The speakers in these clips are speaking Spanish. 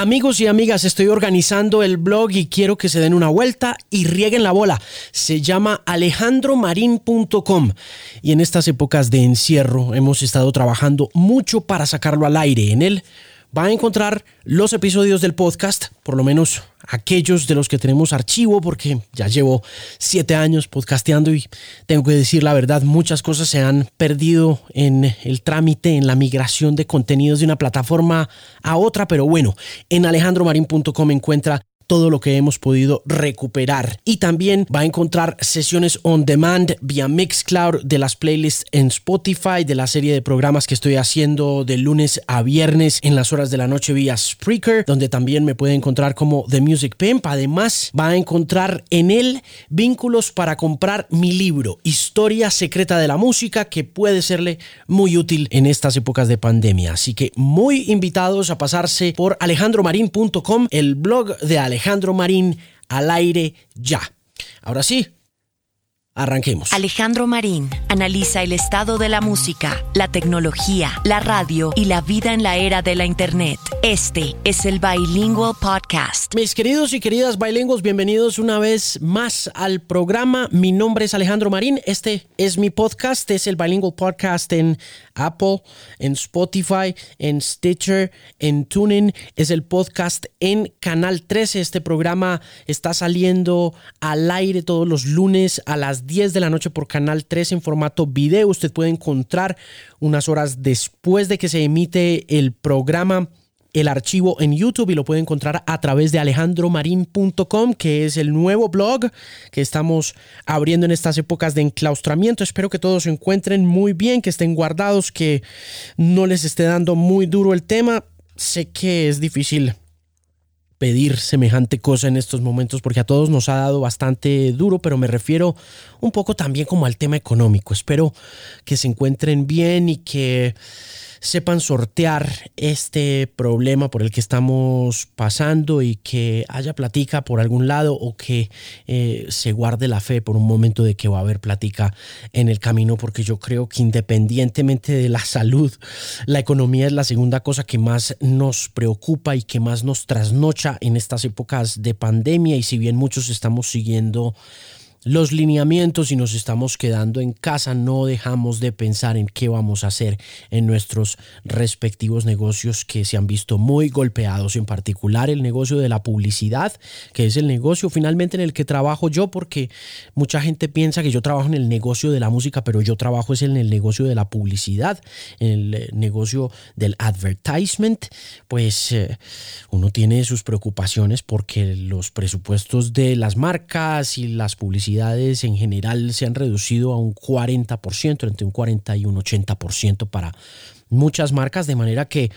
Amigos y amigas, estoy organizando el blog y quiero que se den una vuelta y rieguen la bola. Se llama alejandromarin.com y en estas épocas de encierro hemos estado trabajando mucho para sacarlo al aire. En él va a encontrar los episodios del podcast, por lo menos aquellos de los que tenemos archivo, porque ya llevo siete años podcasteando y tengo que decir la verdad, muchas cosas se han perdido en el trámite, en la migración de contenidos de una plataforma a otra, pero bueno, en alejandromarin.com encuentra todo lo que hemos podido recuperar. Y también va a encontrar sesiones on demand vía Mixcloud de las playlists en Spotify, de la serie de programas que estoy haciendo de lunes a viernes en las horas de la noche vía Spreaker, donde también me puede encontrar como The Music Pimp. Además, va a encontrar en él vínculos para comprar mi libro, Historia Secreta de la Música, que puede serle muy útil en estas épocas de pandemia. Así que muy invitados a pasarse por alejandromarin.com, el blog de Alejandro Alejandro Marín al aire ya. Ahora sí, Arranquemos. Alejandro Marín analiza el estado de la música, la tecnología, la radio y la vida en la era de la Internet. Este es el Bilingual Podcast. Mis queridos y queridas bilingües, bienvenidos una vez más al programa. Mi nombre es Alejandro Marín. Este es mi podcast. Es el Bilingual Podcast en Apple, en Spotify, en Stitcher, en TuneIn. Es el podcast en Canal 13. Este programa está saliendo al aire todos los lunes a las 10 de la noche por Canal 3 en formato video. Usted puede encontrar unas horas después de que se emite el programa el archivo en YouTube y lo puede encontrar a través de alejandromarin.com, que es el nuevo blog que estamos abriendo en estas épocas de enclaustramiento. Espero que todos se encuentren muy bien, que estén guardados, que no les esté dando muy duro el tema. Sé que es difícil pedir semejante cosa en estos momentos porque a todos nos ha dado bastante duro, pero me refiero un poco también como al tema económico. Espero que se encuentren bien y que sepan sortear este problema por el que estamos pasando y que haya platica por algún lado o que eh, se guarde la fe por un momento de que va a haber platica en el camino porque yo creo que independientemente de la salud, la economía es la segunda cosa que más nos preocupa y que más nos trasnocha en estas épocas de pandemia. Y si bien muchos estamos siguiendo los lineamientos y nos estamos quedando en casa, no dejamos de pensar en qué vamos a hacer en nuestros respectivos negocios que se han visto muy golpeados, en particular el negocio de la publicidad, que es el negocio finalmente en el que trabajo yo, porque mucha gente piensa que yo trabajo en el negocio de la música, pero yo trabajo es en el negocio de la publicidad, en el eh, negocio del advertisement, pues eh, uno tiene sus preocupaciones porque los presupuestos de las marcas y las publicidades en general se han reducido a un 40%, entre un 40 y un 80% para muchas marcas, de manera que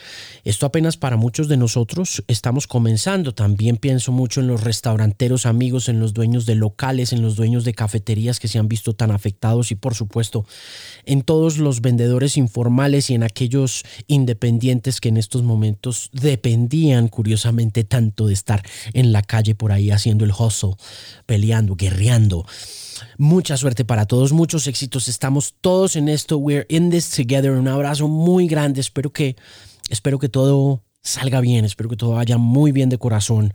esto apenas para muchos de nosotros estamos comenzando. También pienso mucho en los restauranteros amigos, en los dueños de locales, en los dueños de cafeterías que se han visto tan afectados y por supuesto en todos los vendedores informales y en aquellos independientes que en estos momentos dependían curiosamente tanto de estar en la calle por ahí haciendo el hustle, peleando, guerreando. Mucha suerte para todos, muchos éxitos. Estamos todos en esto. We're in this together. Un abrazo muy grande. Espero que, espero que todo salga bien. Espero que todo vaya muy bien de corazón.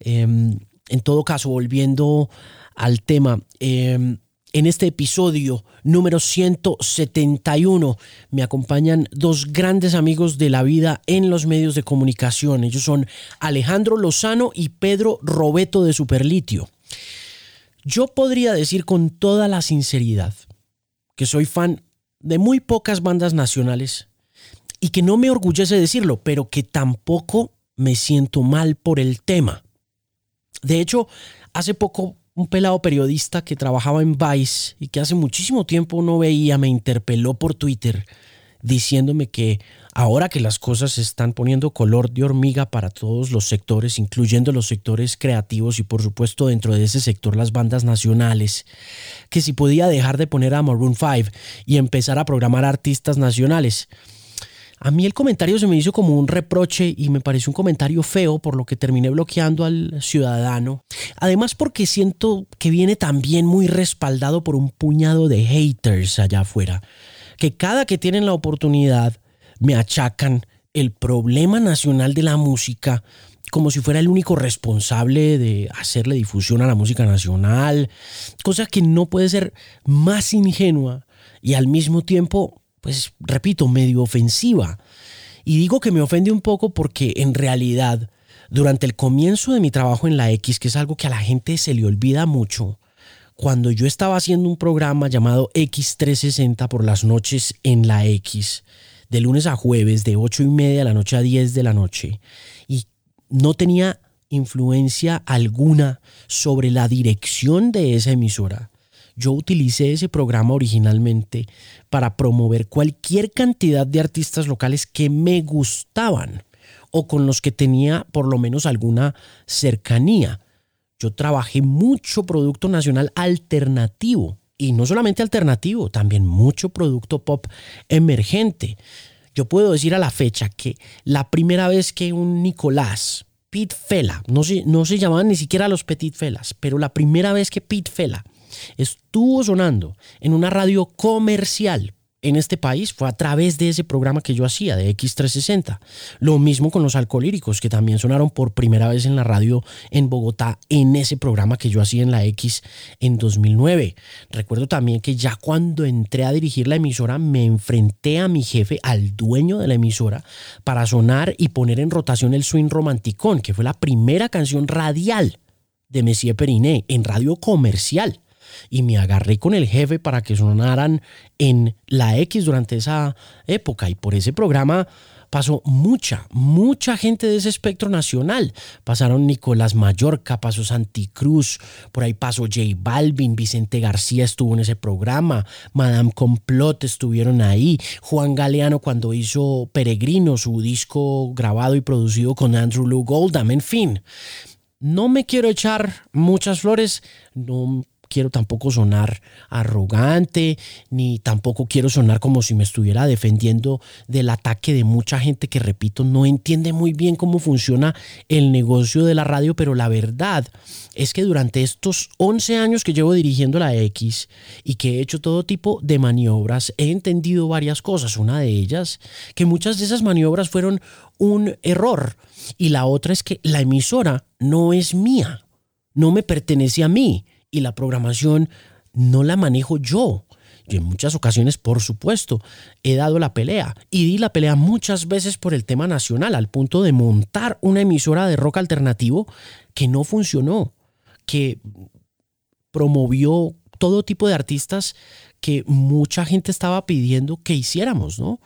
Em, en todo caso, volviendo al tema. Em, en este episodio número 171 me acompañan dos grandes amigos de la vida en los medios de comunicación. Ellos son Alejandro Lozano y Pedro Robeto de Superlitio. Yo podría decir con toda la sinceridad que soy fan de muy pocas bandas nacionales y que no me orgullece decirlo, pero que tampoco me siento mal por el tema. De hecho, hace poco un pelado periodista que trabajaba en Vice y que hace muchísimo tiempo no veía me interpeló por Twitter diciéndome que ahora que las cosas se están poniendo color de hormiga para todos los sectores, incluyendo los sectores creativos y por supuesto dentro de ese sector las bandas nacionales, que si podía dejar de poner a Maroon 5 y empezar a programar artistas nacionales. A mí el comentario se me hizo como un reproche y me pareció un comentario feo, por lo que terminé bloqueando al ciudadano. Además porque siento que viene también muy respaldado por un puñado de haters allá afuera que cada que tienen la oportunidad me achacan el problema nacional de la música como si fuera el único responsable de hacerle difusión a la música nacional, cosa que no puede ser más ingenua y al mismo tiempo, pues repito, medio ofensiva. Y digo que me ofende un poco porque en realidad, durante el comienzo de mi trabajo en la X, que es algo que a la gente se le olvida mucho, cuando yo estaba haciendo un programa llamado X360 por las noches en la X, de lunes a jueves, de 8 y media de la noche a 10 de la noche, y no tenía influencia alguna sobre la dirección de esa emisora. Yo utilicé ese programa originalmente para promover cualquier cantidad de artistas locales que me gustaban o con los que tenía por lo menos alguna cercanía. Yo trabajé mucho producto nacional alternativo y no solamente alternativo, también mucho producto pop emergente. Yo puedo decir a la fecha que la primera vez que un Nicolás, Pete Fela, no se, no se llamaban ni siquiera los Petit Felas, pero la primera vez que Pete Fela estuvo sonando en una radio comercial en este país fue a través de ese programa que yo hacía de X360. Lo mismo con los alcohólicos, que también sonaron por primera vez en la radio en Bogotá en ese programa que yo hacía en la X en 2009. Recuerdo también que ya cuando entré a dirigir la emisora me enfrenté a mi jefe, al dueño de la emisora, para sonar y poner en rotación el Swing Romanticón, que fue la primera canción radial de Messier Periné en radio comercial y me agarré con el jefe para que sonaran en la X durante esa época y por ese programa pasó mucha, mucha gente de ese espectro nacional. Pasaron Nicolás Mallorca, pasó Santi Cruz, por ahí pasó J Balvin, Vicente García estuvo en ese programa, Madame Complot estuvieron ahí, Juan Galeano cuando hizo Peregrino, su disco grabado y producido con Andrew Lou Goldham, en fin. No me quiero echar muchas flores, no quiero tampoco sonar arrogante, ni tampoco quiero sonar como si me estuviera defendiendo del ataque de mucha gente que, repito, no entiende muy bien cómo funciona el negocio de la radio, pero la verdad es que durante estos 11 años que llevo dirigiendo la X y que he hecho todo tipo de maniobras, he entendido varias cosas. Una de ellas, que muchas de esas maniobras fueron un error. Y la otra es que la emisora no es mía, no me pertenece a mí y la programación no la manejo yo. Yo en muchas ocasiones, por supuesto, he dado la pelea y di la pelea muchas veces por el tema nacional, al punto de montar una emisora de rock alternativo que no funcionó, que promovió todo tipo de artistas que mucha gente estaba pidiendo que hiciéramos, ¿no?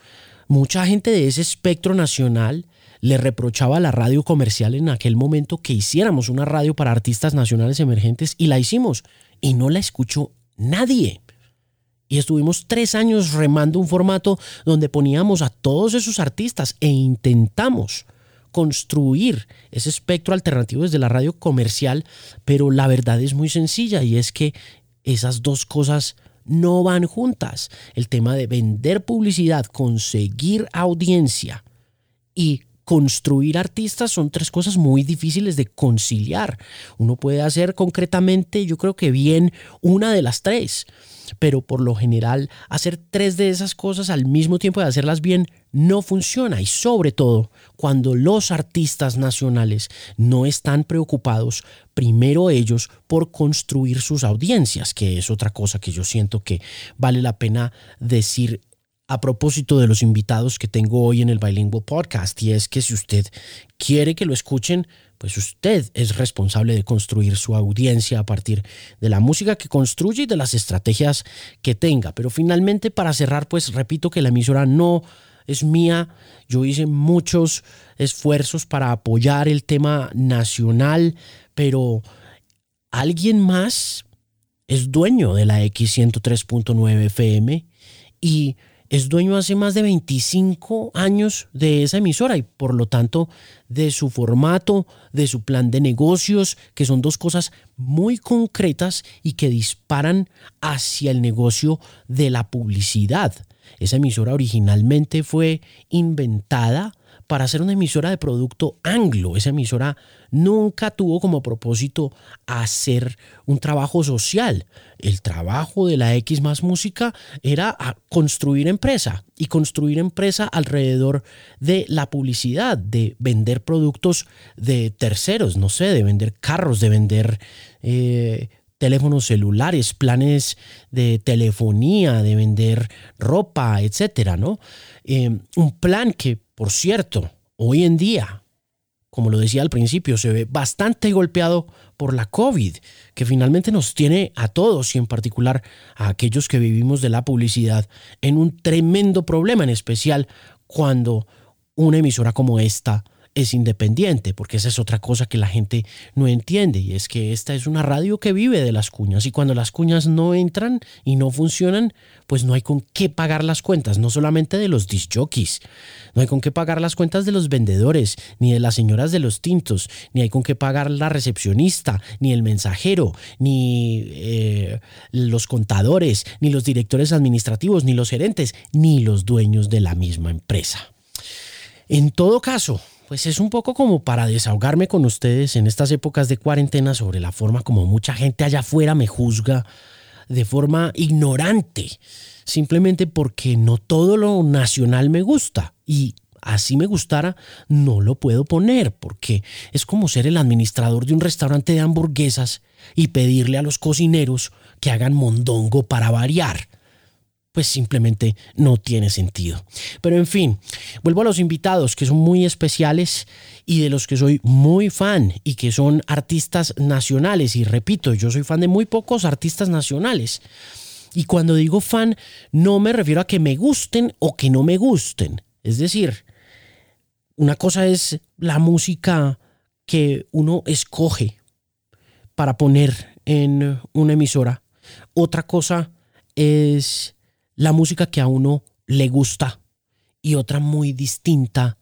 Mucha gente de ese espectro nacional le reprochaba a la radio comercial en aquel momento que hiciéramos una radio para artistas nacionales emergentes y la hicimos y no la escuchó nadie. Y estuvimos tres años remando un formato donde poníamos a todos esos artistas e intentamos construir ese espectro alternativo desde la radio comercial, pero la verdad es muy sencilla y es que esas dos cosas no van juntas. El tema de vender publicidad, conseguir audiencia y construir artistas son tres cosas muy difíciles de conciliar. Uno puede hacer concretamente, yo creo que bien, una de las tres, pero por lo general hacer tres de esas cosas al mismo tiempo de hacerlas bien no funciona y sobre todo cuando los artistas nacionales no están preocupados primero ellos por construir sus audiencias, que es otra cosa que yo siento que vale la pena decir a propósito de los invitados que tengo hoy en el Bilingual Podcast, y es que si usted quiere que lo escuchen, pues usted es responsable de construir su audiencia a partir de la música que construye y de las estrategias que tenga. Pero finalmente, para cerrar, pues repito que la emisora no es mía. Yo hice muchos esfuerzos para apoyar el tema nacional, pero alguien más es dueño de la X103.9 FM y es dueño hace más de 25 años de esa emisora y por lo tanto de su formato, de su plan de negocios, que son dos cosas muy concretas y que disparan hacia el negocio de la publicidad. Esa emisora originalmente fue inventada para ser una emisora de producto anglo. Esa emisora nunca tuvo como propósito hacer un trabajo social. El trabajo de la X más música era construir empresa y construir empresa alrededor de la publicidad, de vender productos de terceros, no sé, de vender carros, de vender... Eh, teléfonos celulares, planes de telefonía, de vender ropa, etcétera, ¿no? Eh, un plan que por cierto, hoy en día, como lo decía al principio, se ve bastante golpeado por la COVID, que finalmente nos tiene a todos y en particular a aquellos que vivimos de la publicidad en un tremendo problema, en especial cuando una emisora como esta es independiente, porque esa es otra cosa que la gente no entiende, y es que esta es una radio que vive de las cuñas, y cuando las cuñas no entran y no funcionan, pues no hay con qué pagar las cuentas, no solamente de los disjockeys, no hay con qué pagar las cuentas de los vendedores, ni de las señoras de los tintos, ni hay con qué pagar la recepcionista, ni el mensajero, ni eh, los contadores, ni los directores administrativos, ni los gerentes, ni los dueños de la misma empresa. En todo caso, pues es un poco como para desahogarme con ustedes en estas épocas de cuarentena sobre la forma como mucha gente allá afuera me juzga de forma ignorante, simplemente porque no todo lo nacional me gusta. Y así me gustara, no lo puedo poner, porque es como ser el administrador de un restaurante de hamburguesas y pedirle a los cocineros que hagan mondongo para variar pues simplemente no tiene sentido. Pero en fin, vuelvo a los invitados que son muy especiales y de los que soy muy fan y que son artistas nacionales. Y repito, yo soy fan de muy pocos artistas nacionales. Y cuando digo fan, no me refiero a que me gusten o que no me gusten. Es decir, una cosa es la música que uno escoge para poner en una emisora. Otra cosa es la música que a uno le gusta y otra muy distinta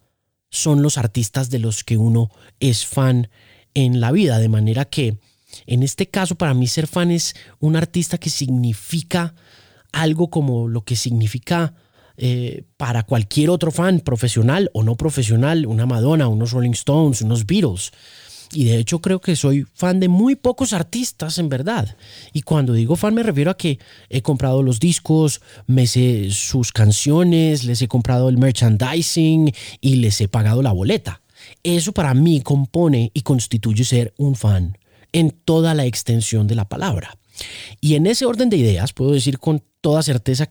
son los artistas de los que uno es fan en la vida. De manera que en este caso para mí ser fan es un artista que significa algo como lo que significa eh, para cualquier otro fan, profesional o no profesional, una Madonna, unos Rolling Stones, unos Beatles. Y de hecho creo que soy fan de muy pocos artistas en verdad. Y cuando digo fan me refiero a que he comprado los discos, me sé sus canciones, les he comprado el merchandising y les he pagado la boleta. Eso para mí compone y constituye ser un fan en toda la extensión de la palabra. Y en ese orden de ideas puedo decir con toda certeza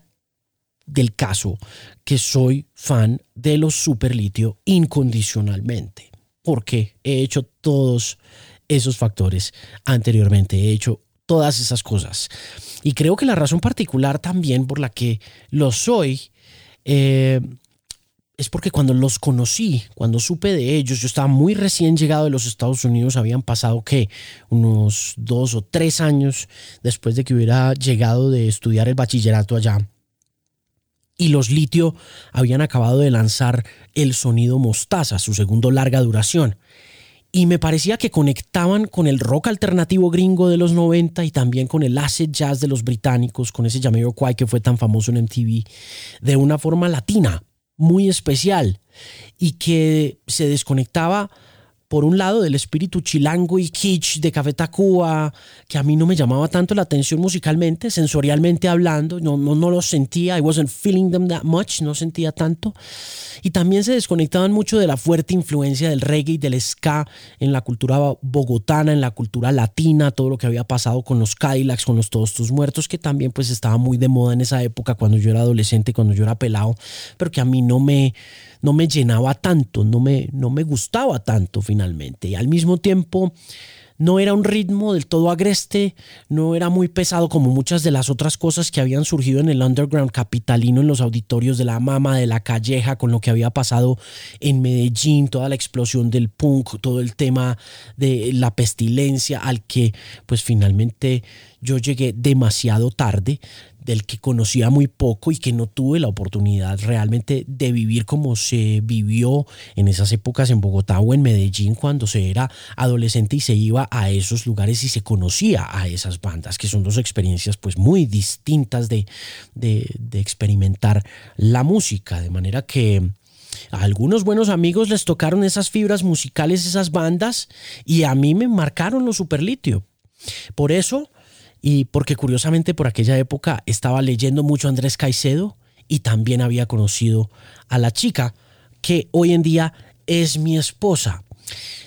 del caso que soy fan de los superlitio incondicionalmente porque he hecho todos esos factores anteriormente, he hecho todas esas cosas. Y creo que la razón particular también por la que lo soy eh, es porque cuando los conocí, cuando supe de ellos, yo estaba muy recién llegado de los Estados Unidos, habían pasado que unos dos o tres años después de que hubiera llegado de estudiar el bachillerato allá y los Litio habían acabado de lanzar el sonido Mostaza, su segundo larga duración. Y me parecía que conectaban con el rock alternativo gringo de los 90 y también con el acid jazz de los británicos, con ese Jamiroquai que fue tan famoso en MTV, de una forma latina, muy especial, y que se desconectaba por un lado del espíritu chilango y kitsch de Café Tacuba, que a mí no me llamaba tanto la atención musicalmente, sensorialmente hablando, no, no, no lo sentía, I wasn't feeling them that much, no sentía tanto. Y también se desconectaban mucho de la fuerte influencia del reggae y del ska en la cultura bogotana, en la cultura latina, todo lo que había pasado con los Cadillacs, con los Todos Tus Muertos, que también pues estaba muy de moda en esa época cuando yo era adolescente, cuando yo era pelado, pero que a mí no me no me llenaba tanto, no me, no me gustaba tanto finalmente. Y al mismo tiempo no era un ritmo del todo agreste, no era muy pesado como muchas de las otras cosas que habían surgido en el underground capitalino, en los auditorios de la Mama, de la Calleja, con lo que había pasado en Medellín, toda la explosión del punk, todo el tema de la pestilencia al que pues finalmente yo llegué demasiado tarde del que conocía muy poco y que no tuve la oportunidad realmente de vivir como se vivió en esas épocas en Bogotá o en Medellín cuando se era adolescente y se iba a esos lugares y se conocía a esas bandas, que son dos experiencias pues muy distintas de, de, experimentar la música, de manera que A algunos buenos amigos les tocaron esas fibras musicales, esas bandas, y a mí me marcaron los superlitio. Por eso, y porque curiosamente por aquella época estaba leyendo mucho Andrés Caicedo y también había conocido a la chica que hoy en día es mi esposa.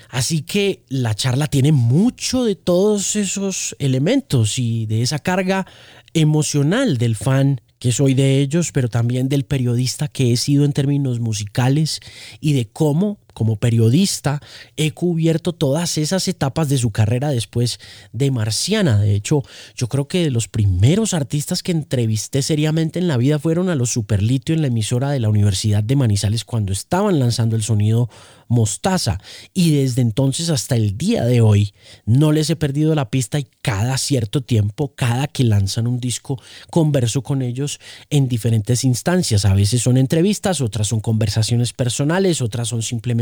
Así que la charla tiene mucho de todos esos elementos y de esa carga emocional del fan que soy de ellos, pero también del periodista que he sido en términos musicales y de cómo como periodista he cubierto todas esas etapas de su carrera después de Marciana. De hecho, yo creo que de los primeros artistas que entrevisté seriamente en la vida fueron a los Superlitio en la emisora de la Universidad de Manizales cuando estaban lanzando el sonido Mostaza. Y desde entonces hasta el día de hoy no les he perdido la pista y cada cierto tiempo, cada que lanzan un disco, converso con ellos en diferentes instancias. A veces son entrevistas, otras son conversaciones personales, otras son simplemente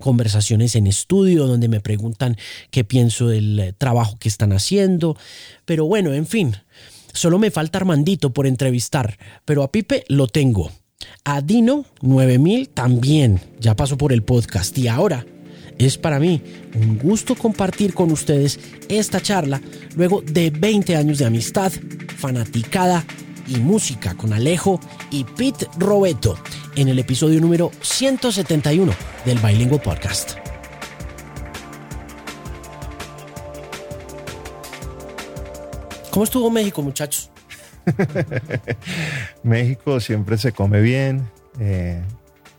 conversaciones en estudio donde me preguntan qué pienso del eh, trabajo que están haciendo. Pero bueno, en fin, solo me falta Armandito por entrevistar, pero a Pipe lo tengo. A Dino 9000 también ya pasó por el podcast y ahora es para mí un gusto compartir con ustedes esta charla luego de 20 años de amistad, fanaticada y música con Alejo y Pete Robeto en el episodio número 171 del Bilingual Podcast. ¿Cómo estuvo México, muchachos? México siempre se come bien. Eh,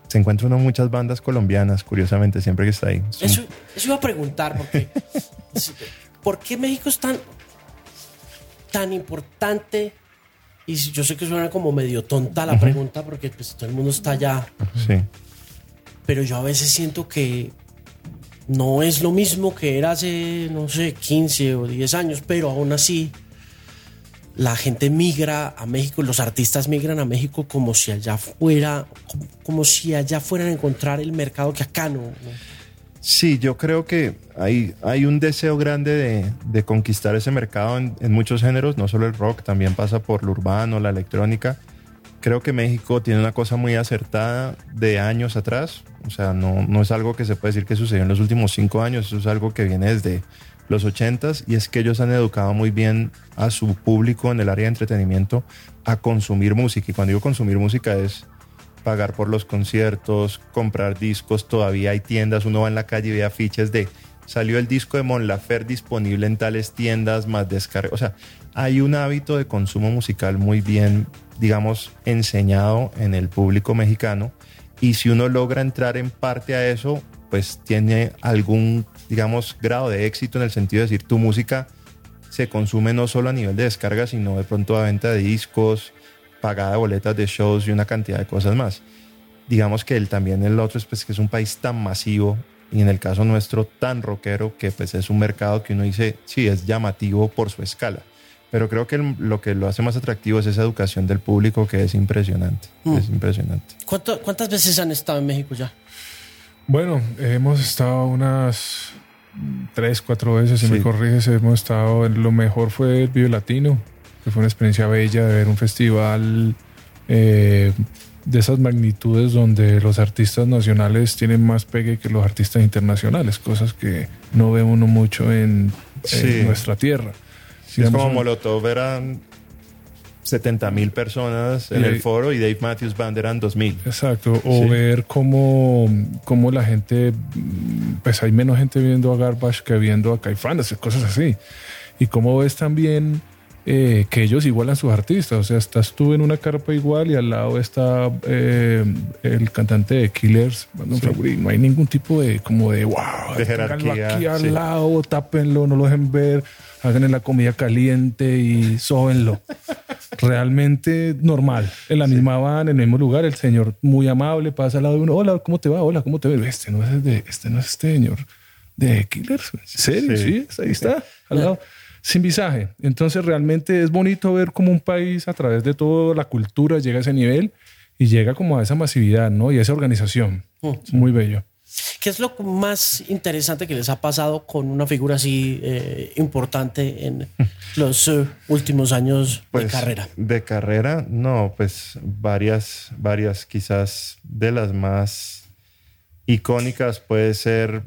se encuentra uno muchas bandas colombianas, curiosamente, siempre que está ahí. Eso, iba a preguntar, porque ¿por qué México es tan, tan importante? Y yo sé que suena como medio tonta la pregunta, porque pues, todo el mundo está allá. Sí. Pero yo a veces siento que no es lo mismo que era hace, no sé, 15 o 10 años, pero aún así la gente migra a México, los artistas migran a México como si allá fuera, como, si allá fueran a encontrar el mercado que acá no. Sí, yo creo que hay, hay un deseo grande de, conquistar ese mercado en, muchos géneros, no solo el rock, también pasa por lo urbano, la electrónica. Creo que México tiene una cosa muy acertada de años atrás, o sea, no, no es algo que se puede decir que sucedió en los últimos cinco años, eso es algo que viene desde los ochentas y es que ellos han educado muy bien a su público en el área de entretenimiento a consumir música. Y cuando digo consumir música es pagar por los conciertos, comprar discos, todavía hay tiendas, uno va en la calle y ve afiches de salió el disco de Mon Lafer disponible en tales tiendas, más descarga. O sea, hay un hábito de consumo musical muy bien, digamos, enseñado en el público mexicano. Y si uno logra entrar en parte a eso, pues tiene algún digamos, grado de éxito en el sentido de decir tu música se consume no solo a nivel de descarga, sino de pronto a venta de discos, pagada de boletas de shows y una cantidad de cosas más. Digamos que él también el otro es pues, que es un país tan masivo y en el caso nuestro tan rockero que pues es un mercado que uno dice, sí, es llamativo por su escala. Pero creo que lo que lo hace más atractivo es esa educación del público que es impresionante. Mm. Es impresionante. ¿Cuántas veces han estado en México ya? Bueno, hemos estado unas tres, cuatro veces, si me corriges, hemos estado, lo mejor fue el Vive Latino, que fue una experiencia bella de ver un festival eh, de esas magnitudes donde los artistas nacionales tienen más pegue que los artistas internacionales, cosas que no ve uno mucho en, nuestra tierra. es como Molotov eran 70 mil personas en el foro y Dave Matthews Band eran 2 mil. Exacto, o ver cómo, cómo, la gente, pues hay menos gente viendo a Garbage que viendo a Caifanes, cosas así. Y cómo ves también eh, que ellos igualan sus artistas, o sea, estás tú en una carpa igual y al lado está eh, el cantante de Killers, no hay ningún tipo de como de wow, de jerarquía. Aquí al lado, tápenlo, no lo dejen ver hagan la comida caliente y sóbenlo. Realmente normal. En la misma van, en el mismo lugar, el señor muy amable pasa al lado de uno. Hola, ¿cómo te va? Hola, ¿cómo te ves? Este no es de, este no es este señor de Killers. ¿En serio? Sí, ahí está, al lado. Sin visaje. Entonces realmente es bonito ver cómo un país a través de toda la cultura llega a ese nivel y llega como a esa masividad, ¿no? Y a esa organización. Mm. Muy bello. ¿Qué es lo más interesante que les ha pasado con una figura así eh, importante en los eh, últimos años de Pues, carrera? De carrera, no, pues varias, varias, quizás de las más icónicas puede ser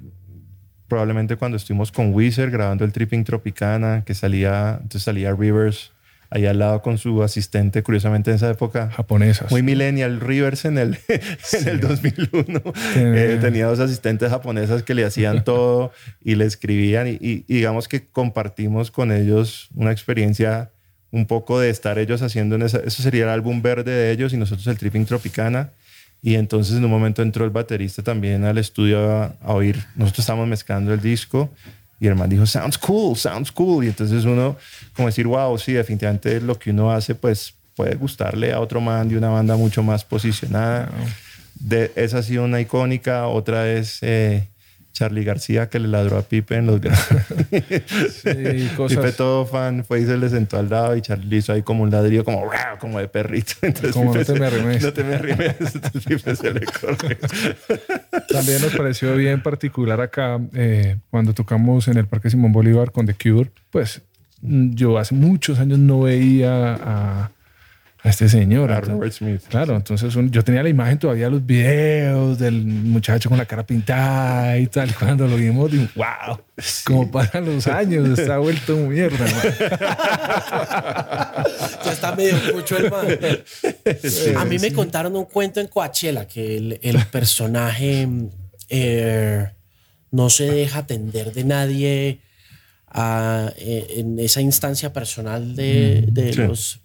probablemente cuando estuvimos con Wizard grabando el Tripping Tropicana, que salía, entonces salía Rivers ahí al lado con su asistente, curiosamente en esa época. Japonesas. Muy millennial Rivers en el, en el 2001. Eh, tenía dos asistentes japonesas que le hacían todo y le escribían y, y- y digamos que compartimos con ellos una experiencia un poco de estar ellos haciendo en esa, eso sería el álbum verde de ellos y nosotros el Tripping Tropicana y entonces en un momento entró el baterista también al estudio a, a oír, nosotros estábamos mezclando el disco y el man dijo, sounds cool, sounds cool. Y entonces uno, como decir, wow, sí, definitivamente lo que uno hace, pues puede gustarle a otro man de una banda mucho más posicionada. De, esa ha sido una icónica. Otra es eh, Charlie García, que le ladró a Pipe en los. Sí, cosas. Pipe todo fan fue y se le sentó al lado y Charlie hizo ahí como un ladrillo, como, como de perrito. Entonces Como, Pipe "No te me arrimes". No te me arrimes. Entonces Pipe se le corre. También nos pareció bien particular acá eh, cuando tocamos en el Parque Simón Bolívar con The Cure. Pues mm, yo hace muchos años no veía a, a este señor. A Entonces- Robert Smith. Claro, entonces un- yo tenía la imagen todavía, los videos del muchacho con la cara pintada y tal. Cuando lo vimos, digo, wow, como pasan los años, está vuelto mierda. man". Ya está medio mucho el man. A mí me contaron un cuento en Coachella que el, el personaje eh, no se deja atender de nadie ah, eh, en esa instancia personal de, de sí. los,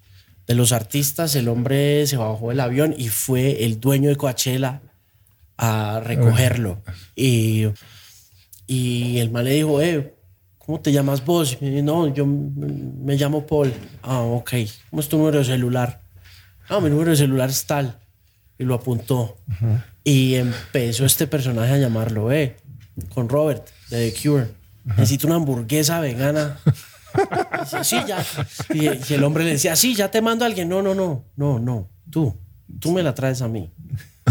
de los artistas. El hombre se bajó del avión y fue el dueño de Coachella a recogerlo. Y, y el man le dijo, eh, ¿cómo te llamas vos? Y, no, yo me llamo Paul. Ah, ok. ¿Cómo es tu número de celular? No, mi número de celular es tal. Y lo apuntó. Y empezó este personaje a llamarlo, eh, con Robert, de The Cure. Necesito una hamburguesa vegana. Sí, ya. Y, y el hombre le decía, sí, ya te mando a alguien. No, no, no, no, no. Tú, tú me la traes a mí.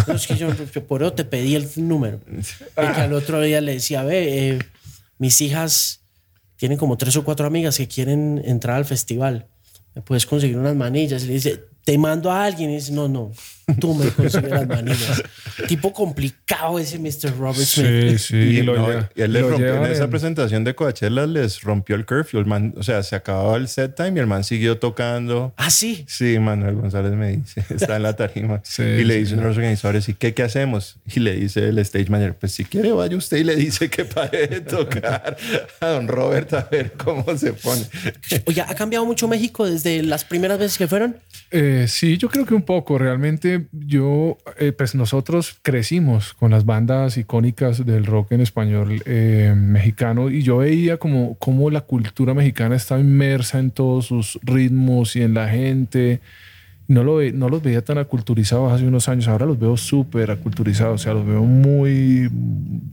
No, es que yo, yo por eso te pedí el número. Y que al otro día le decía, ve, eh, mis hijas tienen como tres o cuatro amigas que quieren entrar al festival. ¿Me puedes conseguir unas manillas? Y le dice, te mando a alguien. Y dice, no, no, tú me consigues las manillas. tipo complicado ese Mr. Robert Smith. Sí, sí. Y, lo no, y él le lo rompió, en esa en- presentación de Coachella les rompió el curfew. El man, o sea, se acababa el set time y el man siguió tocando. Ah, sí. Sí, Manuel González me dice, está en la tarima. Sí, y le sí, dice uno de los organizadores, ¿y qué, qué hacemos? Y le dice el stage manager, pues si quiere vaya usted y le dice que pare de tocar a don Robert a ver cómo se pone. Oye, ¿ha cambiado mucho México desde las primeras veces que fueron? Eh, sí, yo creo que un poco. Realmente yo, eh, pues nosotros crecimos con las bandas icónicas del rock en español eh, mexicano y yo veía como, como la cultura mexicana estaba inmersa en todos sus ritmos y en la gente. No, lo ve- no los veía tan aculturizados hace unos años, ahora los veo súper aculturizados, o sea, los veo muy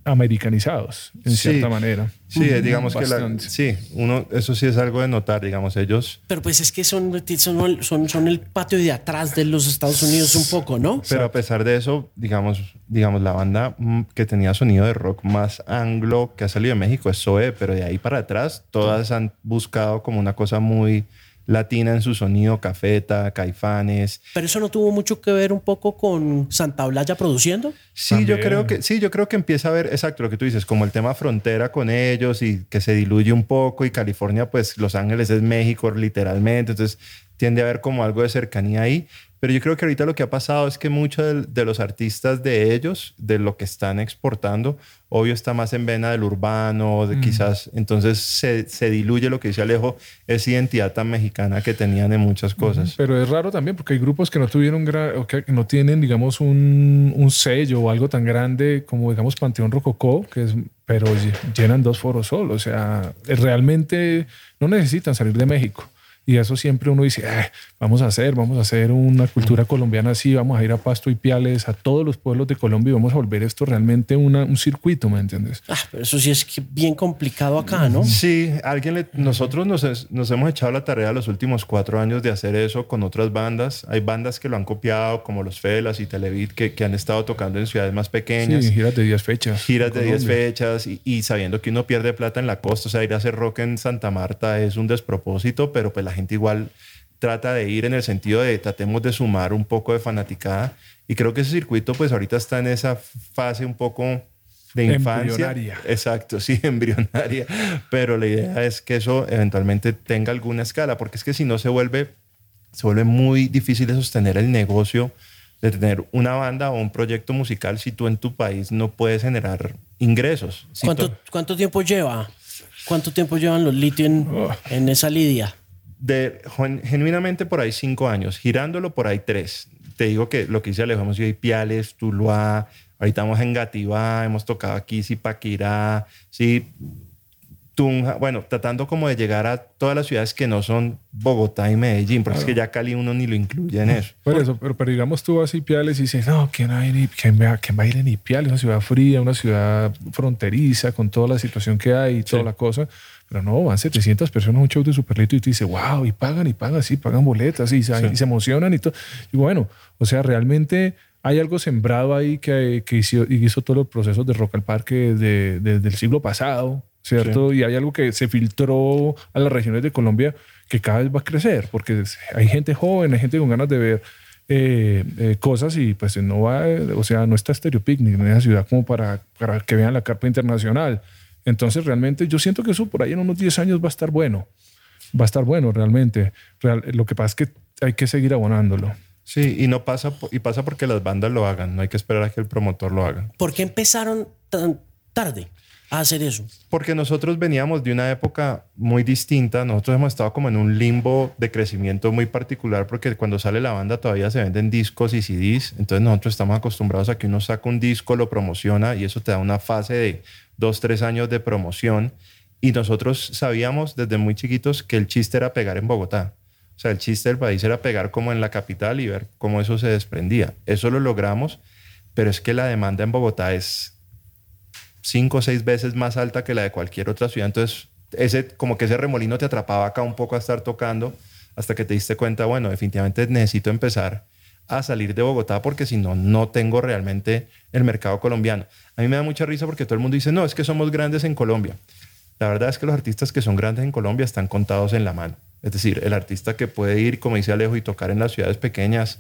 americanizados en Sí. cierta manera. Sí, digamos que la, sí, uno, eso sí es algo de notar, digamos, ellos Pero pues es que son, son, son, son el patio de atrás de los Estados Unidos un poco, ¿no? Pero a pesar de eso, digamos, digamos la banda mm, que tenía sonido de rock más anglo que ha salido de México es Zoe, pero de ahí para atrás todas han buscado como una cosa muy latina en su sonido, Cafeta, Caifanes. Pero eso no tuvo mucho que ver un poco con Santa Olaya produciendo. Sí, yo creo que sí, yo creo que empieza a ver exacto lo que tú dices, como el tema frontera con ellos y que se diluye un poco y California, pues Los Ángeles es México literalmente, entonces tiende a haber como algo de cercanía ahí. Pero yo creo que ahorita lo que ha pasado es que muchos de, de los artistas de ellos, de lo que están exportando, obvio está más en vena del urbano, de quizás, entonces se, se diluye lo que dice Alejo, esa identidad tan mexicana que tenían en muchas cosas. Pero es raro también porque hay grupos que no tuvieron o que no tienen, digamos, un, un sello o algo tan grande como, digamos, Panteón Rococó, que es, pero ll- llenan dos foros solo. O sea, realmente no necesitan salir de México. Y eso siempre uno dice, "Eh, vamos a hacer, vamos a hacer una cultura colombiana así, vamos a ir a Pasto y Piales, a todos los pueblos de Colombia y vamos a volver esto realmente una- un circuito, ¿me entiendes? Ah, pero eso sí es que bien complicado acá, ¿no? Sí, alguien le- nosotros nos, nos hemos echado la tarea los últimos cuatro años de hacer eso con otras bandas. Hay bandas que lo han copiado, como los Felas y Televit, que, que han estado tocando en ciudades más pequeñas. Sí, giras de 10 fechas. giras de en 10 Colombia. fechas y, y sabiendo que uno pierde plata en la costa, o sea, ir a hacer rock en Santa Marta es un despropósito, pero pues la gente igual trata de ir en el sentido de tratemos de sumar un poco de fanaticada y creo que ese circuito pues ahorita está en esa fase un poco de infancia. Embrionaria. Exacto, sí, embrionaria, pero la idea es que eso eventualmente tenga alguna escala, porque es que si no se vuelve, se vuelve muy difícil de sostener el negocio de tener una banda o un proyecto musical si tú en tu país no puedes generar ingresos. Si ¿Cuánto, to- ¿Cuánto tiempo lleva? ¿Cuánto tiempo llevan los litio en, en esa lidia? De, gen- genuinamente por ahí cinco años, girándolo por ahí tres. Te digo que lo que hice Alejo, hemos ido a Ipiales, Tuluá, ahorita estamos en Gativá, hemos tocado aquí Zipaquirá, sí, Tunja, bueno, tratando como de llegar a todas las ciudades que no son Bogotá y Medellín, porque es que ya Cali uno ni lo incluye en eso. Por eso, pero, pero digamos tú vas a Ipiales y dices, no, ¿quién, va a ir, a- quién, va, quién va a ir en Ipiales? Una ciudad fría, una ciudad fronteriza, con toda la situación que hay y toda la cosa. Pero no, van 700 personas a un show de Superlito y tú dices, wow, y pagan, y pagan, sí, pagan boletas y, se- y se emocionan y todo. Y bueno, o sea, realmente hay algo sembrado ahí que, que hizo, hizo todos los procesos de Rock al Parque de- de- del siglo pasado, ¿cierto? Y hay algo que se filtró a las regiones de Colombia que cada vez va a crecer, porque hay gente joven, hay gente con ganas de ver eh, eh, cosas y pues no va, o sea, no está Stereo Picnic en esa ciudad como para, para que vean la carpa internacional. Entonces realmente yo siento que eso por ahí en unos 10 años va a estar bueno. Va a estar bueno realmente. Real- lo que pasa es que hay que seguir abonándolo. Sí, y no pasa, y pasa porque las bandas lo hagan, no hay que esperar a que el promotor lo haga. ¿Por qué empezaron tan tarde hacer eso? Porque nosotros veníamos de una época muy distinta. Nosotros hemos estado como en un limbo de crecimiento muy particular porque cuando sale la banda todavía se venden discos y CDs. Entonces nosotros estamos acostumbrados a que uno saca un disco, lo promociona y eso te da una fase de dos, tres años de promoción. Y nosotros sabíamos desde muy chiquitos que el chiste era pegar en Bogotá. O sea, el chiste del país era pegar como en la capital y ver cómo eso se desprendía. Eso lo logramos, pero es que la demanda en Bogotá es cinco o seis veces más alta que la de cualquier otra ciudad. Entonces, ese, como que ese remolino te atrapaba acá un poco a estar tocando hasta que te diste cuenta, bueno, definitivamente necesito empezar a salir de Bogotá porque si no, no tengo realmente el mercado colombiano. A mí me da mucha risa porque todo el mundo dice, no, es que somos grandes en Colombia. La verdad es que los artistas que son grandes en Colombia están contados en la mano. Es decir, el artista que puede ir, como dice Alejo, y tocar en las ciudades pequeñas,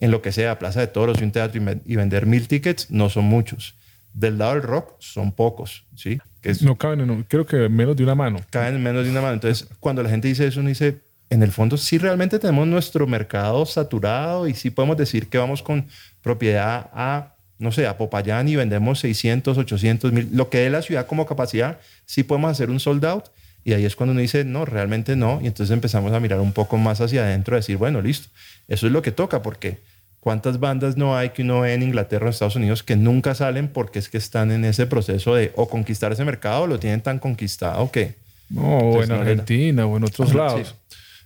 en lo que sea, Plaza de Toros y un teatro y, vender mil tickets, no son muchos. Del lado del rock son pocos, ¿sí? Que es- No caben en, creo que menos de una mano. caen en menos de una mano. Entonces, cuando la gente dice eso, uno dice, en el fondo sí realmente tenemos nuestro mercado saturado y sí podemos decir que vamos con propiedad a, no sé, a Popayán y vendemos 600, 800 mil, lo que es la ciudad como capacidad, sí podemos hacer un sold out. Y ahí es cuando uno dice, no, realmente no. Y entonces empezamos a mirar un poco más hacia adentro, a decir, bueno, listo, eso es lo que toca, porque ¿cuántas bandas no hay que uno ve en Inglaterra o Estados Unidos que nunca salen porque es que están en ese proceso de o conquistar ese mercado o lo tienen tan conquistado que No, o en no. Argentina o en otros Ajá, lados.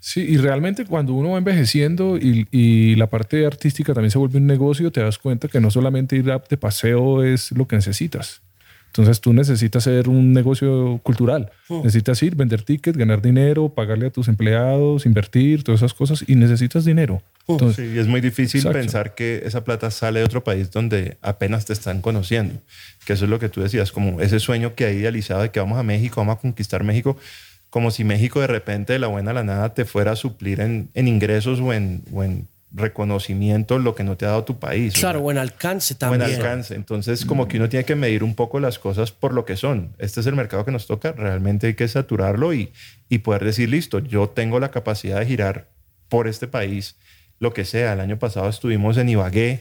Sí. y realmente cuando uno va envejeciendo y, y la parte artística también se vuelve un negocio, te das cuenta que no solamente ir de paseo es lo que necesitas. Entonces tú necesitas ser un negocio cultural. Necesitas ir, vender tickets, ganar dinero, pagarle a tus empleados, invertir, todas esas cosas y necesitas dinero. Entonces, Sí, y es muy difícil Exacto. pensar que esa plata sale de otro país donde apenas te están conociendo. Que eso es lo que tú decías, como ese sueño que hay idealizado de que vamos a México, vamos a conquistar México, como si México de repente de la buena a la nada te fuera a suplir en, en ingresos o en, o en reconocimiento lo que no te ha dado tu país. Claro, buen alcance sea, buen también. alcance. Entonces, como que uno tiene que medir un poco las cosas por lo que son. Este es el mercado que nos toca, realmente hay que saturarlo y, y poder decir, listo, yo tengo la capacidad de girar por este país, lo que sea. El año pasado estuvimos en Ibagué,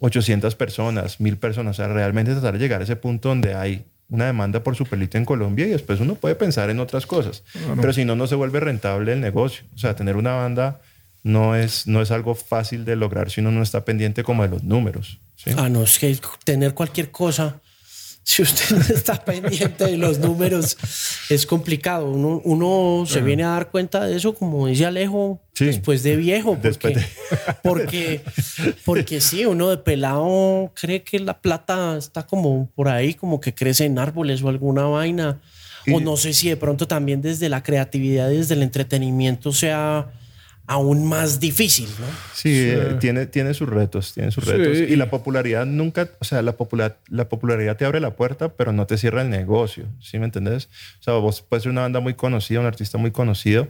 800 personas, 1000 personas. O sea, realmente tratar de llegar a ese punto donde hay una demanda por superlito en Colombia y después uno puede pensar en otras cosas. Pero si no, no se vuelve rentable el negocio. O sea, tener una banda no es, no es algo fácil de lograr si uno no está pendiente como de los números. ¿sí? Ah, no, es que tener cualquier cosa si usted no está pendiente de los números, es complicado. Uno, uno se viene a dar cuenta de eso, como dice Alejo, después de viejo. Porque, porque, porque sí, uno de pelado cree que la plata está como por ahí, como que crece en árboles o alguna vaina. O no sé si de pronto también desde la creatividad, desde el entretenimiento sea aún más difícil, ¿no? Sí, eh, tiene, tiene sus retos, tiene sus retos. Y la popularidad nunca, o sea, la, popular, la popularidad te abre la puerta, pero no te cierra el negocio, ¿sí me entendés? O sea, vos puedes ser una banda muy conocida, un artista muy conocido,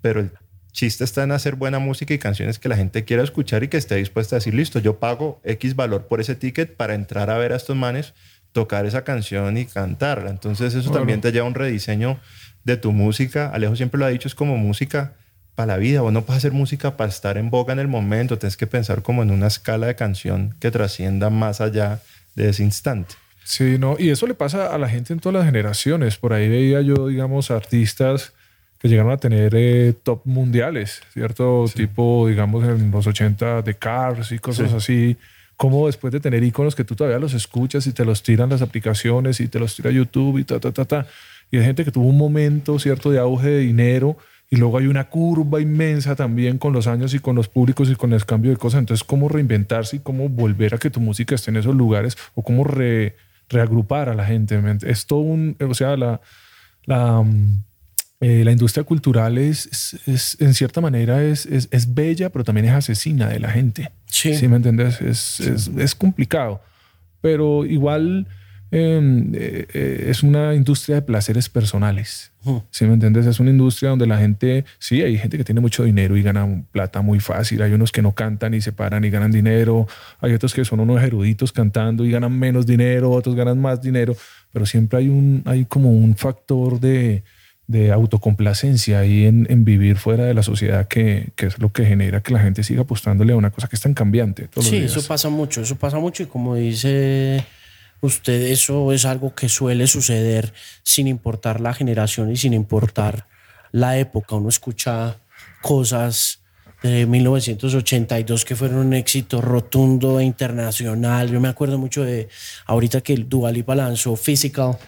pero el chiste está en hacer buena música y canciones que la gente quiera escuchar y que esté dispuesta a decir, listo, yo pago X valor por ese ticket para entrar a ver a estos manes tocar esa canción y cantarla. Entonces eso también te lleva a un rediseño de tu música. Alejo siempre lo ha dicho, es como música para la vida. o no puedes hacer música para estar en boga en el momento. Tienes que pensar como en una escala de canción que trascienda más allá de ese instante. Sí, no, y eso le pasa a la gente en todas las generaciones. Por ahí veía yo, digamos, artistas que llegaron a tener eh, top mundiales, ¿cierto? Tipo, digamos, en los 80 de Cars y cosas así. Como después de tener iconos que tú todavía los escuchas y te los tiran las aplicaciones y te los tira YouTube y ta, ta, ta, ta. Y hay gente que tuvo un momento, ¿cierto?, de auge de dinero y luego hay una curva inmensa también con los años y con los públicos y con el cambio de cosas. Entonces, ¿cómo reinventarse y cómo volver a que tu música esté en esos lugares o cómo reagrupar a la gente? Es todo un, o sea, la, la, mm, eh, la industria cultural es, es, en cierta manera, es, es, bella, pero también es asesina de la gente. Sí. ¿Sí me entiendes? Es, es complicado. Pero igual eh, eh, es una industria de placeres personales. ¿Sí me entiendes? Es una industria donde la gente, sí, hay gente que tiene mucho dinero y gana plata muy fácil. Hay unos que no cantan y se paran y ganan dinero. Hay otros que son unos eruditos cantando y ganan menos dinero, otros ganan más dinero. Pero siempre hay, un, hay como un factor de, de autocomplacencia ahí en, en, vivir fuera de la sociedad que, que, es lo que genera que la gente siga apostándole a una cosa que es tan cambiante. sí, eso pasa mucho, eso pasa mucho y como dice usted eso es algo que suele suceder sin importar la generación y sin importar la época. Uno escucha cosas de 1982 que fueron un éxito rotundo e internacional. Yo me acuerdo mucho de, ahorita que el Lipa lanzó Physical,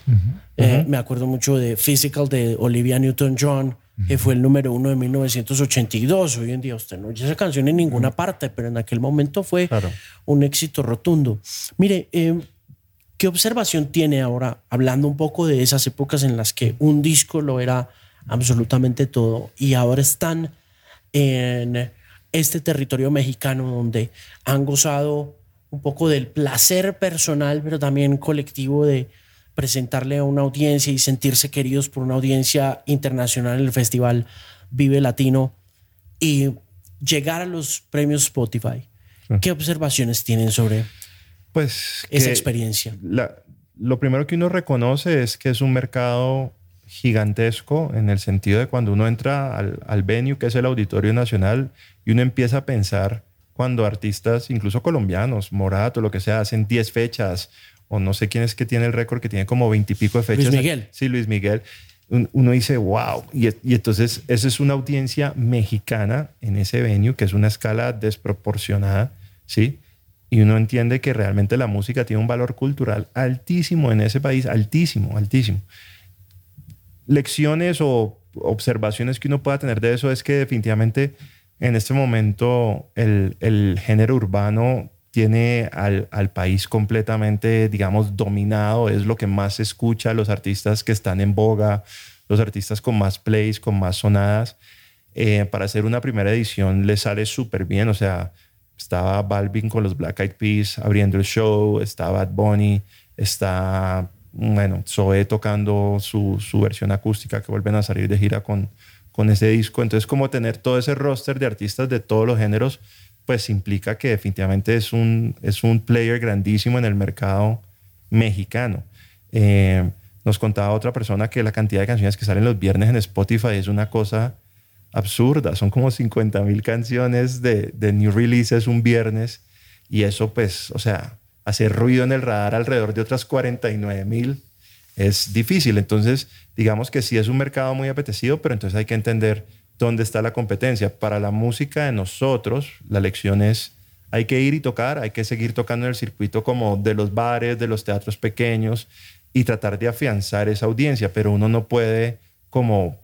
eh, me acuerdo mucho de Physical de Olivia Newton-John, que fue el número uno de 1982. Hoy en día usted no oye esa canción en ninguna parte, pero en aquel momento fue un éxito rotundo. Mire, eh, ¿Qué observación tiene ahora, hablando un poco de esas épocas en las que un disco lo era absolutamente todo y ahora están en este territorio mexicano donde han gozado un poco del placer personal, pero también colectivo de presentarle a una audiencia y sentirse queridos por una audiencia internacional en el festival Vive Latino y llegar a los premios Spotify. ¿Qué observaciones tienen sobre pues esa experiencia. lo primero que uno reconoce es que es un mercado gigantesco en el sentido de cuando uno entra al, al venue, que es el Auditorio Nacional, y uno empieza a pensar cuando artistas, incluso colombianos, Morato, lo que sea, hacen 10 fechas, o no sé quién es que tiene el récord, que tiene como 20 y pico de fechas. Luis Miguel. Sí, Luis Miguel. Uno dice, wow. Y, y entonces, esa es una audiencia mexicana en ese venue, que es una escala desproporcionada, ¿sí? Y uno entiende que realmente la música tiene un valor cultural altísimo en ese país, altísimo, altísimo. Lecciones o observaciones que uno pueda tener de eso es que definitivamente en este momento el, género urbano tiene al, país completamente, digamos, dominado, es lo que más se escucha, los artistas que están en boga, los artistas con más plays, con más sonadas. Eh, para hacer una primera edición le sale súper bien, o sea, estaba Balvin con los Black Eyed Peas abriendo el show, está Bad Bunny, está, bueno, Zoe tocando su, su, versión acústica que vuelven a salir de gira con, con ese disco. Entonces, como tener todo ese roster de artistas de todos los géneros, pues implica que definitivamente es un, es un player grandísimo en el mercado mexicano. Eh, nos contaba otra persona que la cantidad de canciones que salen los viernes en Spotify es una cosa absurda. Son como 50 mil canciones de, de, new releases un viernes y eso pues, o sea, hacer ruido en el radar alrededor de otras 49 mil es difícil. Entonces, digamos que sí es un mercado muy apetecido, pero entonces hay que entender dónde está la competencia. Para la música de nosotros, la lección es hay que ir y tocar, hay que seguir tocando en el circuito como de los bares, de los teatros pequeños y tratar de afianzar esa audiencia, pero uno no puede como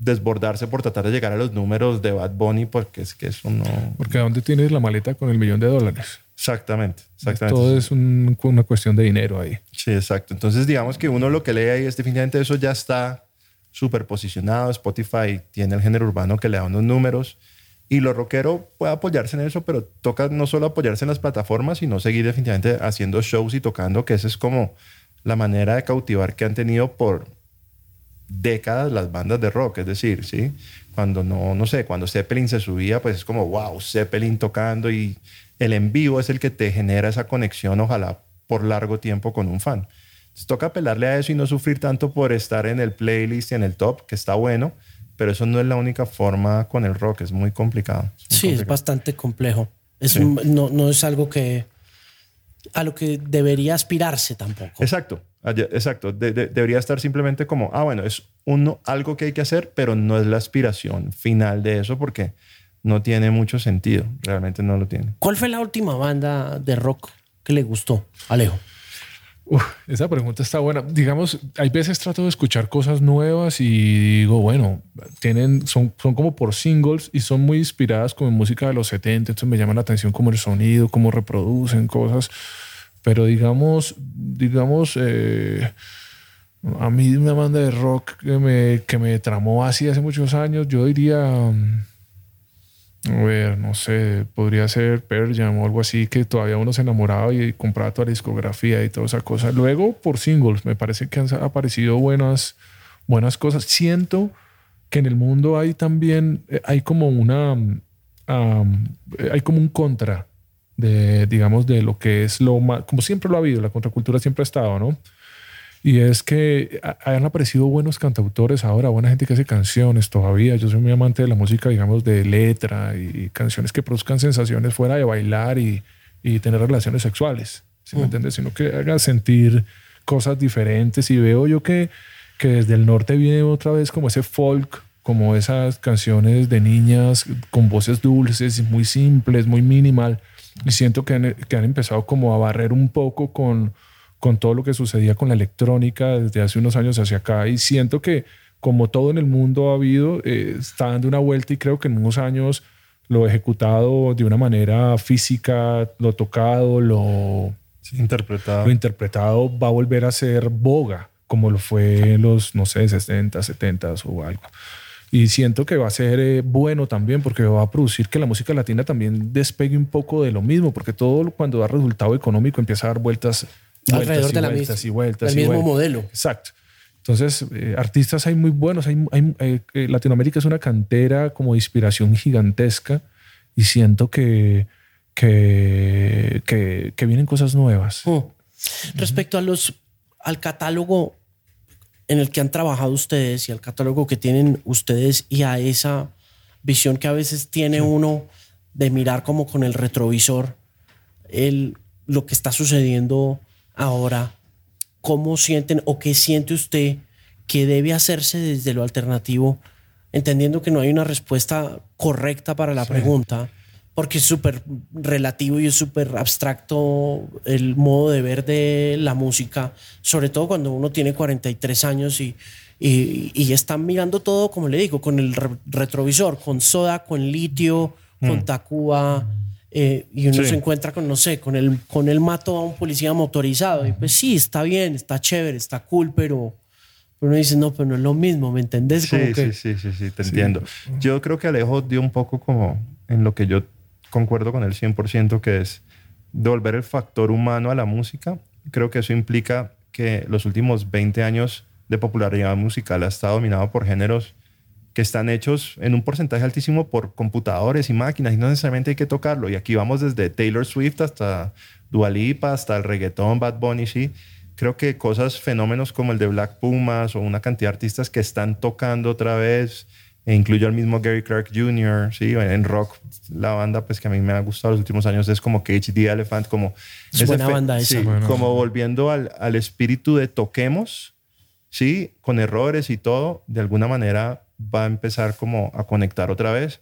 desbordarse por tratar de llegar a los números de Bad Bunny porque es que eso no... Porque ¿a dónde tienes la maleta con el millón de dólares? Exactamente, exactamente. Todo es una cuestión de dinero ahí. Sí, exacto. Entonces digamos que uno lo que lee ahí es definitivamente eso ya está súper posicionado. Spotify tiene el género urbano que le da unos números y lo rockero puede apoyarse en eso, pero toca no solo apoyarse en las plataformas, sino seguir definitivamente haciendo shows y tocando, que esa es como la manera de cautivar que han tenido por décadas las bandas de rock. Es decir, ¿sí? Cuando no, no sé, cuando Zeppelin se subía, pues es como, wow, Zeppelin tocando y el en vivo es el que te genera esa conexión, ojalá por largo tiempo con un fan. Entonces toca pelarle a eso y no sufrir tanto por estar en el playlist y en el top, que está bueno, pero eso no es la única forma con el rock, es muy complicado. sí, es bastante complejo. Es no, no es algo que a lo que debería aspirarse tampoco. Exacto, exacto. debería estar simplemente como, ah, bueno, es uno, algo que hay que hacer, pero no es la aspiración final de eso porque no tiene mucho sentido. Realmente no lo tiene. ¿Cuál fue la última banda de rock que le gustó, Alejo? esa pregunta está buena. Digamos, hay veces trato de escuchar cosas nuevas y digo, bueno, tienen, son, son como por singles y son muy inspiradas como en música de los 70, entonces me llama la atención como el sonido, cómo reproducen cosas. Pero digamos, digamos, eh, a mí una banda de rock que me, que me tramó así hace muchos años, yo diría... A ver, no sé, podría ser Pearl Jam o algo así, que todavía uno se enamoraba y compraba toda la discografía y toda esa cosa. Luego, por singles, me parece que han aparecido buenas, buenas cosas. Siento que en el mundo hay también, eh, hay como una, hay como un contra de, digamos, de lo que es lo más, como siempre lo ha habido, la contracultura siempre ha estado, ¿no? Y es que han aparecido buenos cantautores ahora, buena gente que hace canciones todavía. Yo soy muy amante de la música, digamos, de letra y canciones que produzcan sensaciones fuera de bailar y, y tener relaciones sexuales, ¿sí me mm. entiendes? Sino que haga sentir cosas diferentes. Y veo yo que, que desde el norte viene otra vez como ese folk, como esas canciones de niñas con voces dulces, muy simples, muy minimal. Y siento que han, que han empezado como a barrer un poco con con todo lo que sucedía con la electrónica desde hace unos años hacia acá y siento que como todo en el mundo ha habido, eh, está dando una vuelta y creo que en unos años lo ejecutado de una manera física, lo tocado, lo interpretado. lo interpretado va a volver a ser boga, como lo fue en los, no sé, 60, 70 o algo. Y siento que va a ser eh, bueno también porque va a producir que la música latina también despegue un poco de lo mismo, porque todo cuando da resultado económico empieza a dar vueltas alrededor de la misma, y vueltas, el mismo modelo. Exacto. Entonces, eh, artistas hay muy buenos. Hay, eh, eh, Latinoamérica es una cantera como de inspiración gigantesca y siento que, que, que, vienen cosas nuevas. Mm. Respecto a los, al catálogo en el que han trabajado ustedes y al catálogo que tienen ustedes y a esa visión que a veces tiene uno de mirar como con el retrovisor el, lo que está sucediendo Ahora, ¿cómo sienten o qué siente usted que debe hacerse desde lo alternativo, entendiendo que no hay una respuesta correcta para la pregunta? Porque es súper relativo y es súper abstracto el modo de ver de la música, sobre todo cuando uno tiene 43 años y, y, y están mirando todo, como le digo, con el retrovisor, con soda, con litio, con mm. Tacuba, eh, y uno se encuentra con, no sé, con el, con el mato a un policía motorizado. Y pues sí, está bien, está chévere, está cool, pero, uno dice, no, pero no es lo mismo, ¿me entendés? Sí, sí, sí, sí, sí, te entiendo. Yo creo que Alejo dio un poco como en lo que yo concuerdo con el 100%, que es devolver el factor humano a la música. Creo que eso implica que los últimos 20 años de popularidad musical ha estado dominado por géneros que están hechos en un porcentaje altísimo por computadores y máquinas y no necesariamente hay que tocarlo. Y aquí vamos desde Taylor Swift hasta Dua Lipa, hasta el reggaetón, Bad Bunny, sí. Creo que cosas, fenómenos como el de Black Pumas o una cantidad de artistas que están tocando otra vez, e incluyo al mismo Gary Clark Jr., ¿sí? En rock, la banda pues que a mí me ha gustado los últimos años es como KHD Elephant, como... Es buena banda esa. como volviendo al, al espíritu de toquemos, ¿sí? Con errores y todo, de alguna manera va a empezar como a conectar otra vez.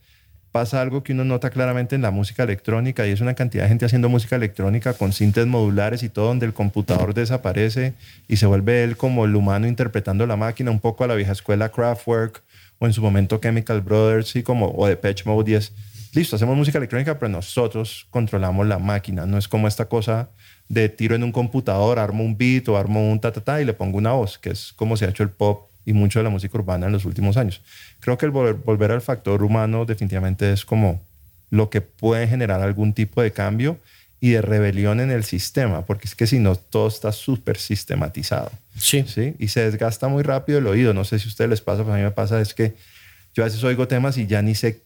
pasa algo que uno nota claramente en la música electrónica y es una cantidad de gente haciendo música electrónica con cintas modulares y todo donde el computador desaparece y se vuelve él como el humano interpretando la máquina un poco a la vieja escuela Kraftwerk o en su momento Chemical Brothers y como o Depeche Mode y es listo, hacemos música electrónica pero nosotros controlamos la máquina, no es como esta cosa de tiro en un computador, armo un beat o armo un ta y le pongo una voz, que es como se ha hecho el pop y mucho de la música urbana en los últimos años. Creo que el volver, al factor humano definitivamente es como lo que puede generar algún tipo de cambio y de rebelión en el sistema, porque es que si no, todo está súper sistematizado. Sí. sí. Y se desgasta muy rápido el oído. No sé si a ustedes les pasa, pero a mí me pasa es que yo a veces oigo temas y ya ni sé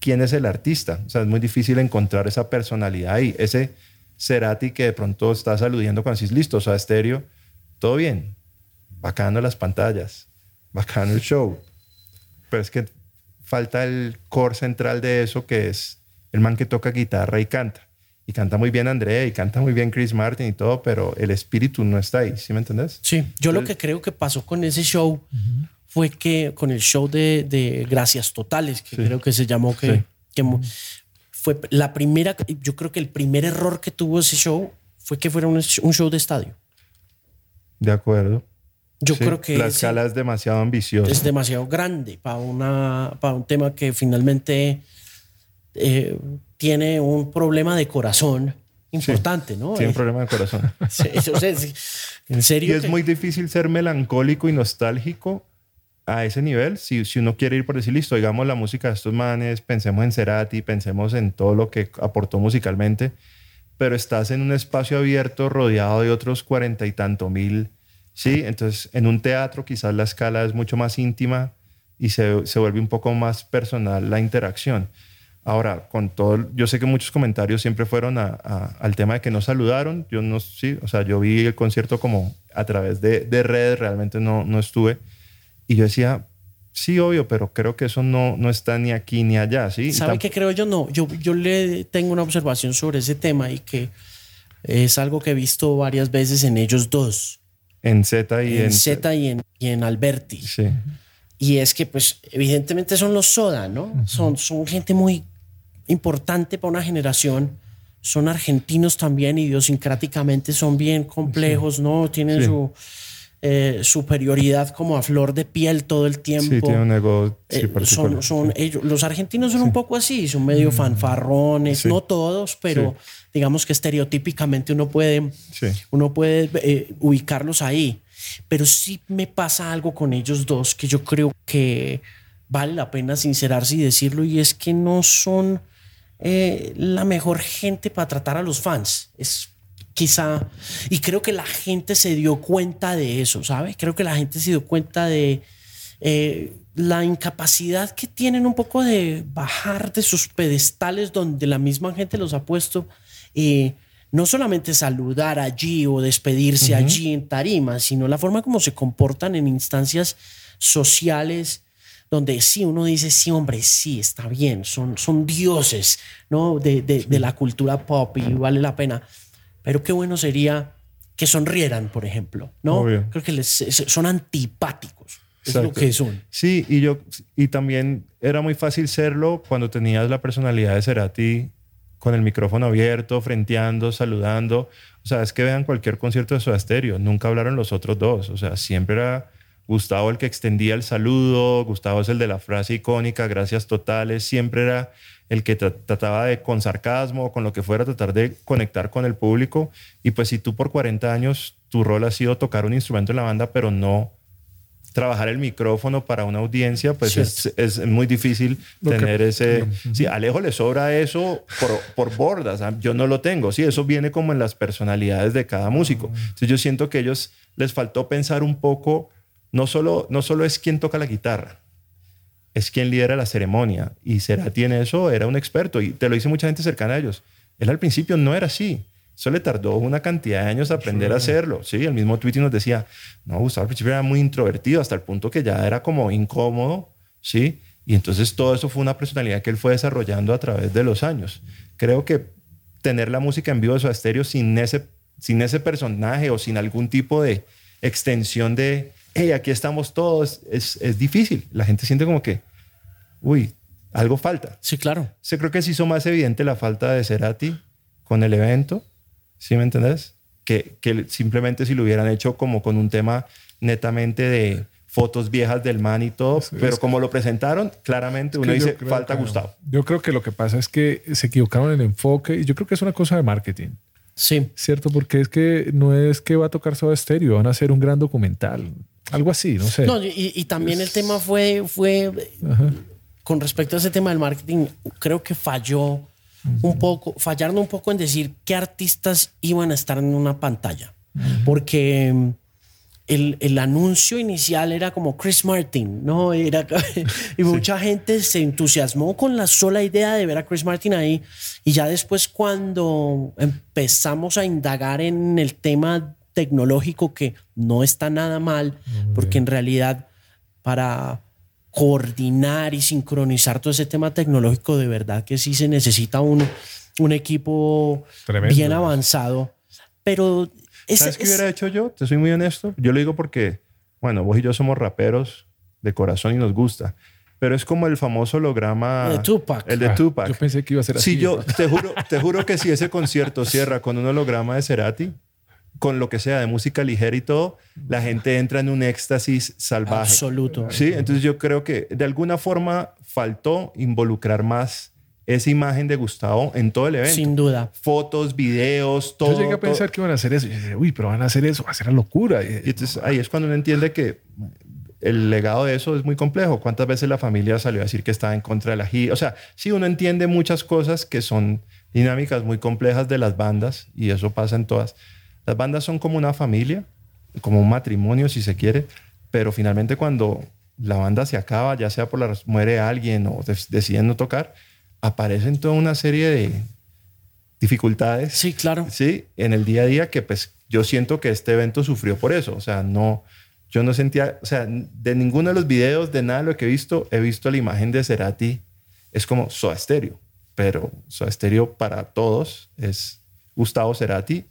quién es el artista. O sea, es muy difícil encontrar esa personalidad ahí. Ese Cerati que de pronto estás aludiendo cuando decís, listo, o sea, estéreo, todo bien bacano las pantallas, bacano el show. Pero es que falta el core central de eso, que es el man que toca guitarra y canta. Y canta muy bien Andrea y canta muy bien Chris Martin y todo, pero el espíritu no está ahí, ¿sí me entendés? Sí, yo lo que creo que pasó con ese show fue que con el show de, Gracias Totales, que creo que se llamó, que, que fue la primera, yo creo que el primer error que tuvo ese show fue que fuera un show de estadio. De acuerdo. Yo creo que la escala es demasiado ambiciosa. Es demasiado grande para, una, para un tema que finalmente eh, tiene un problema de corazón importante, ¿no? Tiene un problema de corazón. en serio. Y es muy difícil ser melancólico y nostálgico a ese nivel. Si, si uno quiere ir por decir, listo, digamos la música de estos manes, pensemos en Cerati, pensemos en todo lo que aportó musicalmente, pero estás en un espacio abierto rodeado de otros cuarenta y tanto mil Sí, entonces en un teatro quizás la escala es mucho más íntima y se, se vuelve un poco más personal la interacción. Ahora, con todo, yo sé que muchos comentarios siempre fueron a, al tema de que no saludaron. Yo no, sí, o sea, yo vi el concierto como a través de, de redes, realmente no, no estuve. Y yo decía, sí, obvio, pero creo que eso no, no está ni aquí ni allá, ¿sí? ¿Sabe qué creo yo? No, yo, yo le tengo una observación sobre ese tema y que es algo que he visto varias veces en ellos dos. En Z y en, Z y en, y en Alberti. Sí. Y es que, pues, evidentemente son los Soda, ¿no? son, son gente muy importante para una generación. Son argentinos también, idiosincráticamente son bien complejos, ¿no? Tienen su eh, superioridad como a flor de piel todo el tiempo. Sí, tienen un ego eh, son, son ellos, Los argentinos son un poco así, son medio fanfarrones, no todos, pero digamos que estereotípicamente uno puede, uno puede eh, ubicarlos ahí. Pero sí me pasa algo con ellos dos que yo creo que vale la pena sincerarse y decirlo, y es que no son eh, la mejor gente para tratar a los fans. Es quizá, y creo que la gente se dio cuenta de eso, ¿sabes? Creo que la gente se dio cuenta de eh, la incapacidad que tienen un poco de bajar de sus pedestales donde la misma gente los ha puesto y no solamente saludar allí o despedirse allí en tarima, sino la forma como se comportan en instancias sociales donde sí uno dice, sí, hombre, sí, está bien, son, son dioses ¿no? de, de, la cultura pop y vale la pena. Pero qué bueno sería que sonrieran, por ejemplo, ¿no? Creo que les, son antipáticos. Es lo que son. Sí, y yo y también era muy fácil serlo cuando tenías la personalidad de Cerati con el micrófono abierto, frenteando, saludando. O sea, es que vean cualquier concierto de Soda Stereo, nunca hablaron los otros dos. O sea, siempre era Gustavo el que extendía el saludo, Gustavo es el de la frase icónica, gracias totales, siempre era el que trataba de, con sarcasmo, con lo que fuera, tratar de conectar con el público. Y pues si tú por 40 años tu rol ha sido tocar un instrumento en la banda, pero no trabajar el micrófono para una audiencia, pues es, muy difícil tener ese... Sí, a Alejo le sobra eso por, por bordas, ¿ah? yo no lo tengo, sí, eso viene como en las personalidades de cada músico. Ah. Entonces yo siento que ellos les faltó pensar un poco, no solo, no solo es quién toca la guitarra, es quien lidera la ceremonia. Y será tiene eso, era un experto. Y te lo dice mucha gente cercana a ellos. Él al principio no era así. Eso le tardó una cantidad de años aprender a hacerlo. Sí, el mismo Tweety nos decía, no, Gustavo al principio era muy introvertido hasta el punto que ya era como incómodo, ¿sí? Y entonces todo eso fue una personalidad que él fue desarrollando a través de los años. Creo que tener la música en vivo de su estéreo sin ese, sin ese personaje o sin algún tipo de extensión de, hey, aquí estamos todos, es, es difícil. La gente siente como que, uy, algo falta. Sí, claro. Se creo que se hizo más evidente la falta de Cerati con el evento, ¿sí me entendés? Que, que simplemente si lo hubieran hecho como con un tema netamente de fotos viejas del man y todo, pero como lo presentaron, claramente uno dice, falta Gustavo. Yo creo que lo que pasa es que se equivocaron en el enfoque y yo creo que es una cosa de marketing. Sí. Cierto, porque es que no es que va a tocar Soda Stereo, van a hacer un gran documental. Algo así, no sé. No, y, y también el tema fue, fue con respecto a ese tema del marketing, creo que falló un poco, fallaron un poco en decir qué artistas iban a estar en una pantalla. Porque el, el, anuncio inicial era como Chris Martin, ¿no? Era, y mucha gente se entusiasmó con la sola idea de ver a Chris Martin ahí. Y ya después cuando empezamos a indagar en el tema tecnológico, que no está nada mal, porque en realidad para coordinar y sincronizar todo ese tema tecnológico, de verdad que sí se necesita un, un equipo bien avanzado. Pero ¿Sabes qué hubiera hecho yo? Te soy muy honesto. Yo lo digo porque, bueno, vos y yo somos raperos de corazón y nos gusta. Pero es como el famoso holograma. El de Tupac. El de Tupac. Yo pensé que iba a ser así. Sí, yo te juro, te juro que si ese concierto cierra con un holograma de Cerati, con lo que sea, de música ligera y todo, la gente entra en un éxtasis salvaje. Absoluto. Sí, entonces yo creo que de alguna forma faltó involucrar más esa imagen de Gustavo en todo el evento. Sin duda. Fotos, videos, todo. Yo llegué a pensar que iban a hacer eso. Y dije, uy, pero van a hacer eso, va a ser la locura. Y entonces ahí es cuando uno entiende que el legado de eso es muy complejo. ¿Cuántas veces la familia salió a decir que estaba en contra de la gira? O sea, sí, uno entiende muchas cosas que son dinámicas muy complejas de las bandas y eso pasa en todas. Las bandas son como una familia, como un matrimonio, si se quiere, pero finalmente cuando la banda se acaba, ya sea por la muere alguien o deciden no tocar, aparecen toda una serie de dificultades. Sí, claro. Sí, en el día a día que pues yo siento que este evento sufrió por eso. O sea, no, yo no sentía, o sea, de ninguno de los videos, de nada de lo que he visto, he visto la imagen de Cerati. Es como Soda Stereo, pero Soda Stereo para todos es Gustavo Cerati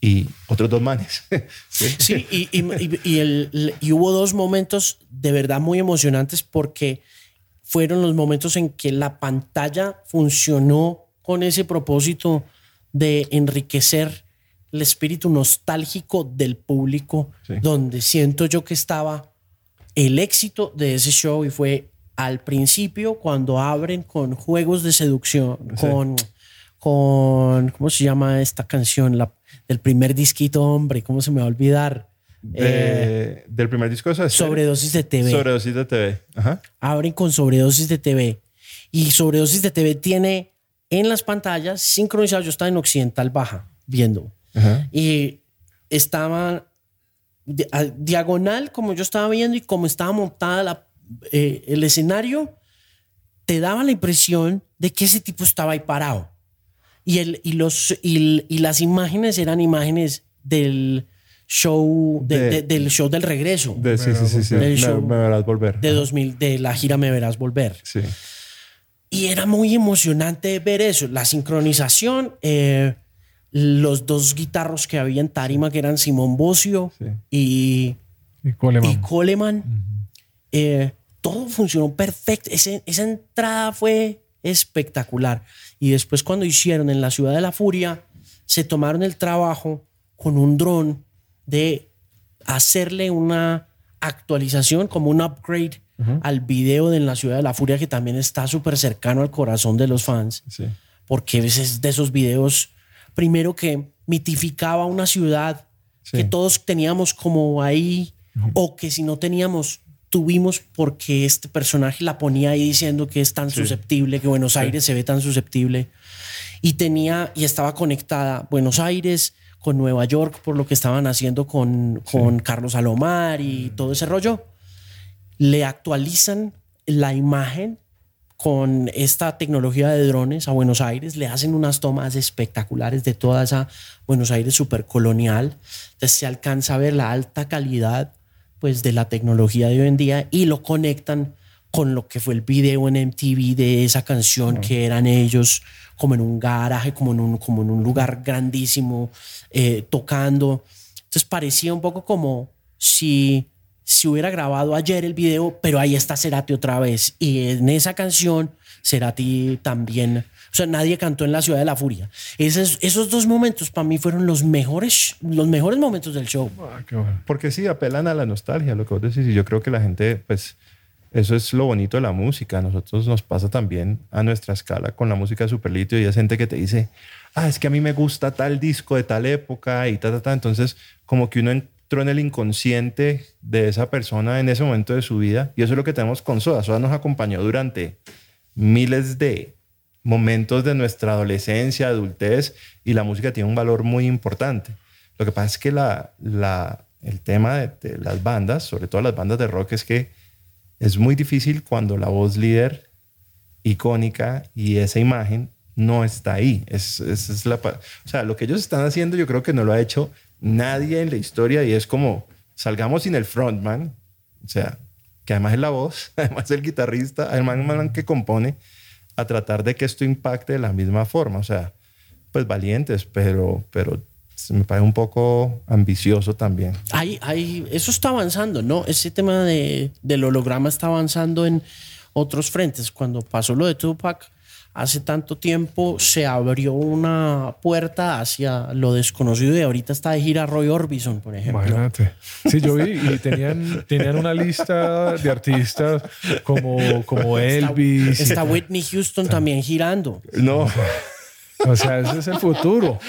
y otros dos manes. sí, y, y, y, el, y hubo dos momentos de verdad muy emocionantes porque fueron los momentos en que la pantalla funcionó con ese propósito de enriquecer el espíritu nostálgico del público, donde siento yo que estaba el éxito de ese show y fue al principio cuando abren con juegos de seducción, con, con, ¿cómo se llama esta canción? La, del primer disquito, hombre, ¿cómo se me va a olvidar? Eh, del primer disco de Sobredosis de TV. Sobredosis de TV. Abren con Sobredosis de TV. Y Sobredosis de TV tiene en las pantallas sincronizado. Yo estaba en Occidental Baja viendo. Y estaba diagonal, como yo estaba viendo, y como estaba montada la, eh, el escenario, te daba la impresión de que ese tipo estaba ahí parado. Y, el, y, los, y las imágenes eran imágenes del, show del show del regreso. De, sí, sí, sí, me, verás volver. De 2000, de la gira Me verás volver. Sí. Y era muy emocionante ver eso, la sincronización, eh, los dos guitarros que había en Tarima, que eran Simón Bocio y, y Coleman. Y Coleman. Eh, todo funcionó perfecto. esa entrada fue espectacular. Y después cuando hicieron en la Ciudad de la Furia, se tomaron el trabajo con un dron de hacerle una actualización, como un upgrade al video de En la Ciudad de la Furia, que también está súper cercano al corazón de los fans. Porque es de esos videos, primero que mitificaba una ciudad que todos teníamos como ahí, o que si no teníamos, tuvimos porque este personaje la ponía ahí diciendo que es tan susceptible, que Buenos Aires se ve tan susceptible. Y tenía, y estaba conectada Buenos Aires, con Nueva York por lo que estaban haciendo con, con Carlos Alomar y todo ese rollo, le actualizan la imagen con esta tecnología de drones a Buenos Aires, le hacen unas tomas espectaculares de toda esa Buenos Aires super colonial. Entonces se alcanza a ver la alta calidad pues de la tecnología de hoy en día y lo conectan con lo que fue el video en MTV de esa canción que eran ellos como en un garaje, como en un, como en un lugar grandísimo, eh, tocando. Entonces parecía un poco como si se hubiera grabado ayer el video, pero ahí está Cerati otra vez. Y en esa canción, Cerati también. O sea, nadie cantó en la ciudad de la furia. Esos, esos dos momentos para mí fueron los mejores, los mejores momentos del show. Ah, qué bueno. Porque sí, apelan a la nostalgia, lo que vos decís. Y yo creo que la gente, pues, eso es lo bonito de la música. A nosotros nos pasa también a nuestra escala con la música de Superlitio y hay gente que te dice, ah, es que a mí me gusta tal disco de tal época y ta, ta, ta. Entonces, como que uno entró en el inconsciente de esa persona en ese momento de su vida. Y eso es lo que tenemos con Soda. Soda nos acompañó durante miles de momentos de nuestra adolescencia, adultez, y la música tiene un valor muy importante. Lo que pasa es que la, la, el tema de, las bandas, sobre todo las bandas de rock, es que es muy difícil cuando la voz líder icónica y esa imagen no está ahí. Es, es, es la, o sea, lo que ellos están haciendo yo creo que no lo ha hecho nadie en la historia y es como salgamos sin el frontman, o sea, que además es la voz, además es el guitarrista, el man que compone, a tratar de que esto impacte de la misma forma. O sea, pues valientes, pero, pero se me parece un poco ambicioso también. Hay, hay, eso está avanzando, ¿no? Ese tema de, del holograma está avanzando en otros frentes. Cuando pasó lo de Tupac, hace tanto tiempo se abrió una puerta hacia lo desconocido y ahorita está de gira Roy Orbison, por ejemplo. Imagínate. Sí, yo vi y tenían, tenían una lista de artistas como, como Elvis. Está Whitney Houston también girando. No, O sea, ese es el futuro.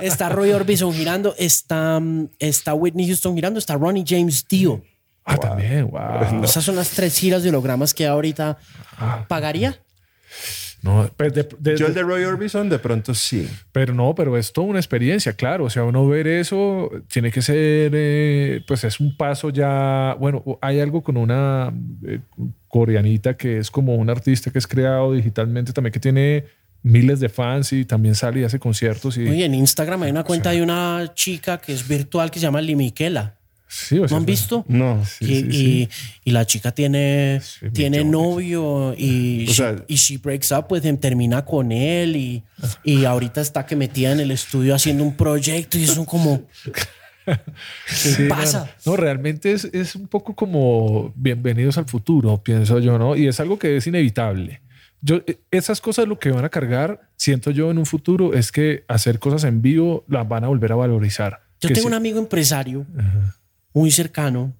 Está Roy Orbison girando. Está, mm, está Whitney Houston girando. Está Ronnie James Dio. Ah, también, wow. Esas son las tres giras de hologramas que ahorita pagaría. No, pues de- de- yo el de Roy Orbison de pronto sí. Pero no, pero es toda una experiencia, claro. O sea, uno ver eso tiene que ser, eh, pues es un paso ya. Bueno, hay algo con una eh, coreanita que es como un artista que es creado digitalmente también que tiene miles de fans y también sale y hace conciertos. Y, Oye, en Instagram hay una cuenta de una chica que es virtual que se llama Limiquela. Sí, o ¿No sea, han visto? No. Sí, y, sí, y- y la chica tiene, tiene novio y, she, sea- y she breaks up with him, termina con él y, y ahorita está que metida en el estudio haciendo un proyecto y son como... ¿Qué Sí, pasa? No, no, realmente es, es un poco como bienvenidos al futuro, pienso yo, ¿no? Y es algo que es inevitable. Yo, eh, esas cosas lo que van a cargar, siento yo en un futuro, es que hacer cosas en vivo las van a volver a valorizar. Yo Que tengo sí- un amigo empresario muy cercano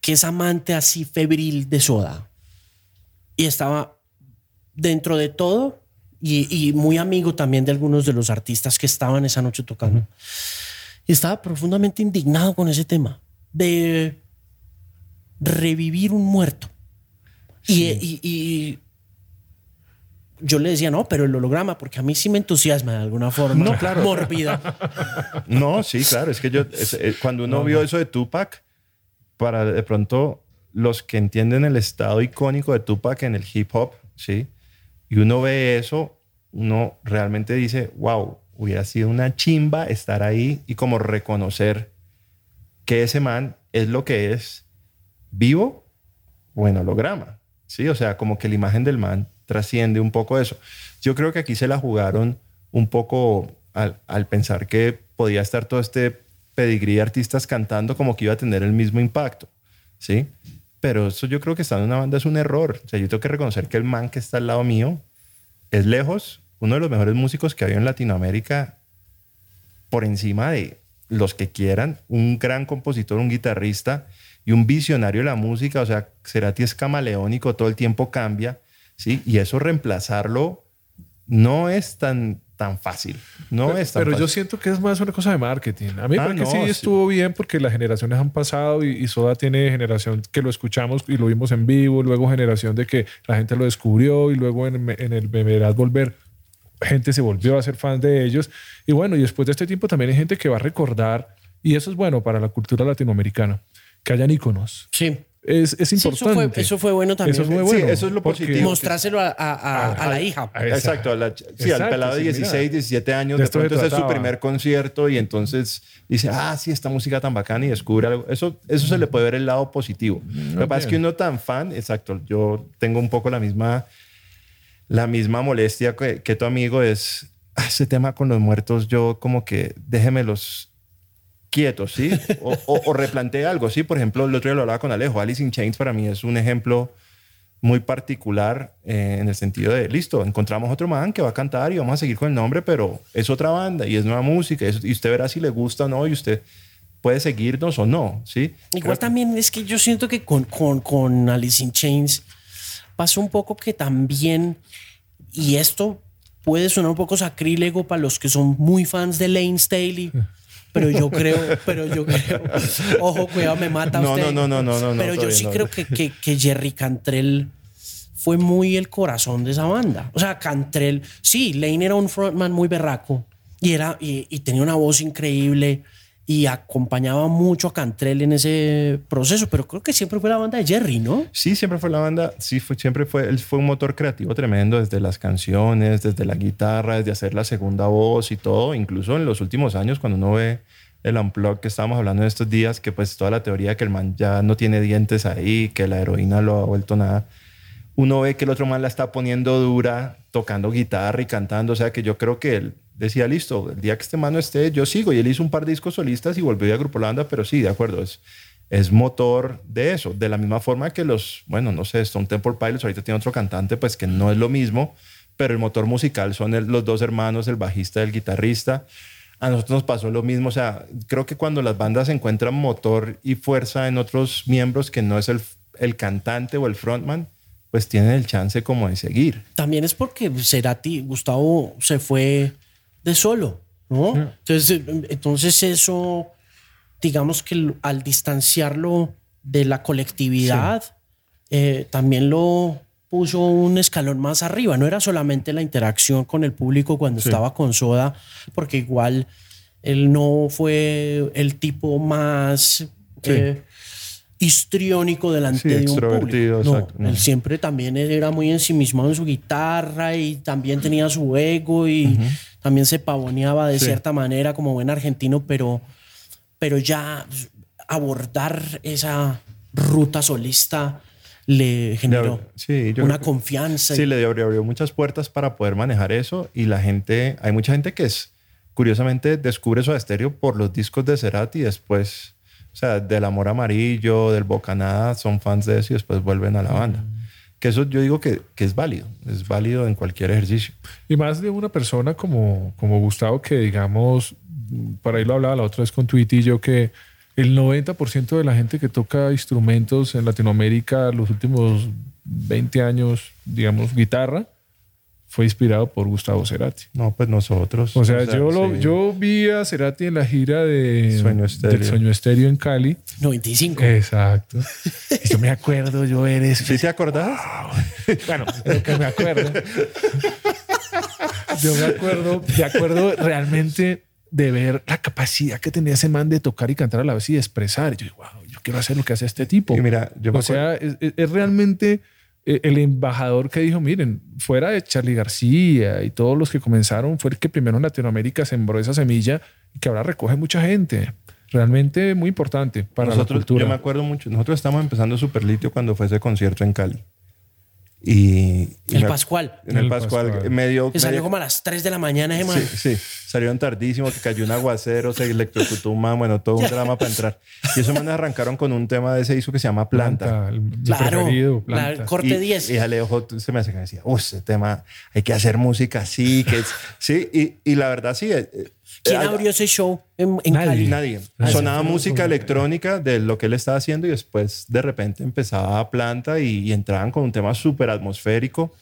que es amante así febril de soda y estaba dentro de todo y, y muy amigo también de algunos de los artistas que estaban esa noche tocando. Y estaba profundamente indignado con ese tema de revivir un muerto. Y, y- y yo le decía, no, pero el holograma, porque a mí sí me entusiasma de alguna forma No, claro. mórbida. No, sí, claro. Es que yo, es- eh, cuando uno vio eso de Tupac, para de pronto los que entienden el estado icónico de Tupac en el hip hop, ¿sí? Y uno ve eso, uno realmente dice, wow, hubiera sido una chimba estar ahí y como reconocer que ese man es lo que es vivo o en holograma, ¿sí? O sea, como que la imagen del man trasciende un poco eso. Yo creo que aquí se la jugaron un poco al, pensar que podía estar todo este pedigrí de artistas cantando como que iba a tener el mismo impacto, ¿sí? Pero eso yo creo que estar en una banda es un error. O sea, yo tengo que reconocer que el man que está al lado mío es lejos uno de los mejores músicos que había en Latinoamérica por encima de los que quieran, un gran compositor, un guitarrista y un visionario de la música, o sea, Cerati es camaleónico, todo el tiempo cambia, ¿sí? Y eso reemplazarlo no es tan, tan fácil, no pero, es tan pero yo siento que es más una cosa de marketing. A mí me Ah, parece que no, sí sí. estuvo bien porque las generaciones han pasado y, y Soda tiene generación que lo escuchamos y lo vimos en vivo, luego generación de que la gente lo descubrió y luego en, en el Me Verás Volver gente se volvió a ser fan de ellos. Y bueno, y después de este tiempo también hay gente que va a recordar, y eso es bueno para la cultura latinoamericana, que hayan íconos. Sí. Es, es Sí, eso, importante. fue, eso fue bueno también. Eso fue Sí, bueno. eso es lo positivo. Mostrárselo a, a- a- a la hija. a- Exacto, a la sí, Exacto, al pelado de sí, 16, mira. 17 años, De pronto es su primer concierto y entonces dice, ah, sí, esta música tan bacana y descubre algo. Eso, eso se le puede ver el lado positivo. Lo que pasa es que uno tan fan, exacto, yo tengo un poco la misma, la misma molestia que, que tu amigo es, "Ah, ese tema con los muertos, yo como que déjemelos quietos, ¿sí? O, o, replantea algo, ¿sí? Por ejemplo, el otro día lo hablaba con Alejo. Alice in Chains para mí es un ejemplo muy particular eh, en el sentido de, listo, encontramos otro man que va a cantar y vamos a seguir con el nombre, pero es otra banda y es nueva música y, usted verá si le gusta o no y usted puede seguirnos o no, ¿sí? Igual también es que yo siento que con, con, con Alice in Chains pasó un poco que también, y esto puede sonar un poco sacrílego para los que son muy fans de Lane Staley, pero yo creo, pero yo creo, ojo, cuidado, me mata no, usted. No, no, no, no, no. Pero yo sí creo que, que, que, Jerry Cantrell fue muy el corazón de esa banda. O sea, Cantrell, sí, Lane era un frontman muy berraco y, era, y, y tenía una voz increíble y acompañaba mucho a Cantrell en ese proceso, pero creo que siempre fue la banda de Jerry, ¿no? Sí, siempre fue la banda, sí, fue, siempre fue, él fue un motor creativo tremendo desde las canciones, desde la guitarra, desde hacer la segunda voz y todo, incluso en los últimos años cuando uno ve el unplug que estábamos hablando en estos días, que pues toda la teoría que el man ya no tiene dientes ahí, que la heroína lo ha vuelto nada, uno ve que el otro man la está poniendo dura, tocando guitarra y cantando, o sea que yo creo que él decía, listo, el día que este mano esté, yo sigo. Y él hizo un par de discos solistas y volvió a agrupar la banda, pero sí, de acuerdo, es, es motor de eso. De la misma forma que los, bueno, no sé, Stone Temple Pilots ahorita tiene otro cantante, pues que no es lo mismo, pero el motor musical son los dos hermanos, el bajista y el guitarrista. A nosotros nos pasó lo mismo, o sea, creo que cuando las bandas encuentran motor y fuerza en otros miembros que no es el, el cantante o el frontman, pues tienen el chance como de seguir. También es porque Cerati, Gustavo se fue de solo, ¿no? Entonces, entonces eso, digamos que al distanciarlo de la colectividad, eh, también lo puso un escalón más arriba. No era solamente la interacción con el público cuando estaba con Soda, porque igual él no fue el tipo más eh, histriónico delante de un público. No, Él siempre también era muy ensimismado en su guitarra y también tenía su ego y también se pavoneaba de cierta manera como buen argentino, pero, pero ya abordar esa ruta solista le generó una confianza. Sí, le abrió, muchas puertas para poder manejar eso y la gente, hay mucha gente que es, curiosamente, descubre su estéreo por los discos de Cerati y después, o sea, del Amor Amarillo, del Bocanada, son fans de eso y después vuelven a la banda. Que eso yo digo que, que, es válido, es válido en cualquier ejercicio. Y más de una persona como, como Gustavo, que digamos, para ahí lo hablaba la otra vez con y yo, que el 90% de la gente que toca instrumentos en Latinoamérica los últimos 20 años, digamos, guitarra, fue inspirado por Gustavo Cerati. No, pues nosotros. O sea, yo, lo, yo vi a Cerati en la gira de Sueño Estéreo. del Sueño Estéreo en Cali. 95. Exacto. Y yo me acuerdo, yo eres. ¿Sí te acordás? bueno, lo que me acuerdo. Yo me acuerdo, de acuerdo realmente de ver la capacidad que tenía ese man de tocar y cantar a la vez y de expresar. yo digo, wow, yo quiero hacer lo que hace este tipo. Y mira, yo o sea, es realmente eh, el embajador que dijo, miren, fuera de Charlie García y todos los que comenzaron, fue el que primero en Latinoamérica sembró esa semilla y que ahora recoge mucha gente. Realmente muy importante para nosotros, la cultura. Yo me acuerdo mucho, nosotros estábamos empezando Super Litio cuando fue ese concierto en Cali. Y, el Pascual. En el, Pascual, medio. Que salió como a las 3 de la mañana, Sí, sí. Salieron tardísimo, que cayó un aguacero, se electrocutó un bueno, todo un drama para entrar. Y eso me arrancaron con un tema de ese disco que se llama Planta. claro. Planta. corte 10. Y, Alejo se me hace que me decía, uy, ese tema, hay que hacer música así. Que sí, y, y la verdad sí. Eh, ¿Quién abrió ese show en, nadie, Nadie. Sonaba música electrónica de lo que él estaba haciendo y después de repente empezaba a planta y, entraban con un tema súper atmosférico.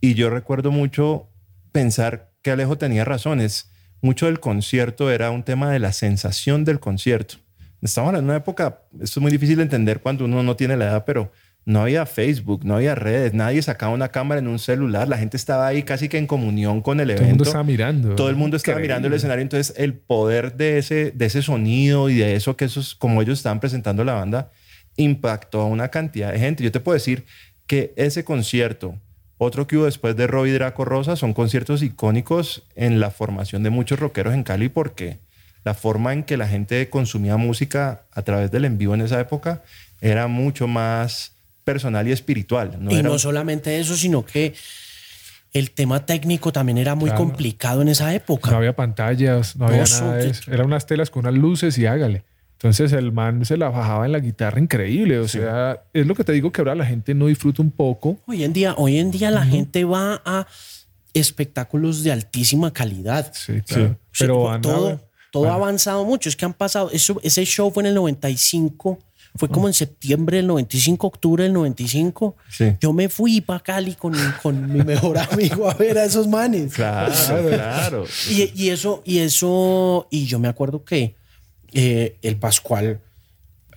Y yo recuerdo mucho pensar que Alejo tenía razones. Mucho del concierto era un tema de la sensación del concierto. Estamos en una época, esto es muy difícil de entender cuando uno no tiene la edad, pero no había Facebook, no había redes, nadie sacaba una cámara en un celular, la gente estaba ahí casi que en comunión con el evento. Todo el mundo estaba mirando. Todo el mundo estaba mirando el escenario, entonces el poder de ese, de ese sonido y de eso que esos, como ellos estaban presentando la banda, impactó a una cantidad de gente. Yo te puedo decir que ese concierto, otro que hubo después de Robbie Draco Rosa, son conciertos icónicos en la formación de muchos rockeros en Cali porque la forma en que la gente consumía música a través del en vivo en esa época era mucho más personal y espiritual. y no solamente eso, sino que el tema técnico también era muy Claro. complicado en esa época. No había pantallas, no había No, nada de so- eso. Eran unas telas con unas luces y hágale. Entonces el man se la bajaba en la guitarra increíble. O sea, es lo que te digo que ahora la gente no disfruta un poco. Hoy en día, hoy en día la gente va a espectáculos de altísima calidad. Sí, claro. Sí, Pero todo, todo ha avanzado mucho. Es que han pasado. Eso, ese show fue en el 95. Fue como en septiembre del 95, octubre del 95. Sí. Yo me fui para Cali con, con mi mejor amigo a ver a esos manes. Claro, claro. Y, y eso, y eso, y yo me acuerdo que eh, el Pascual,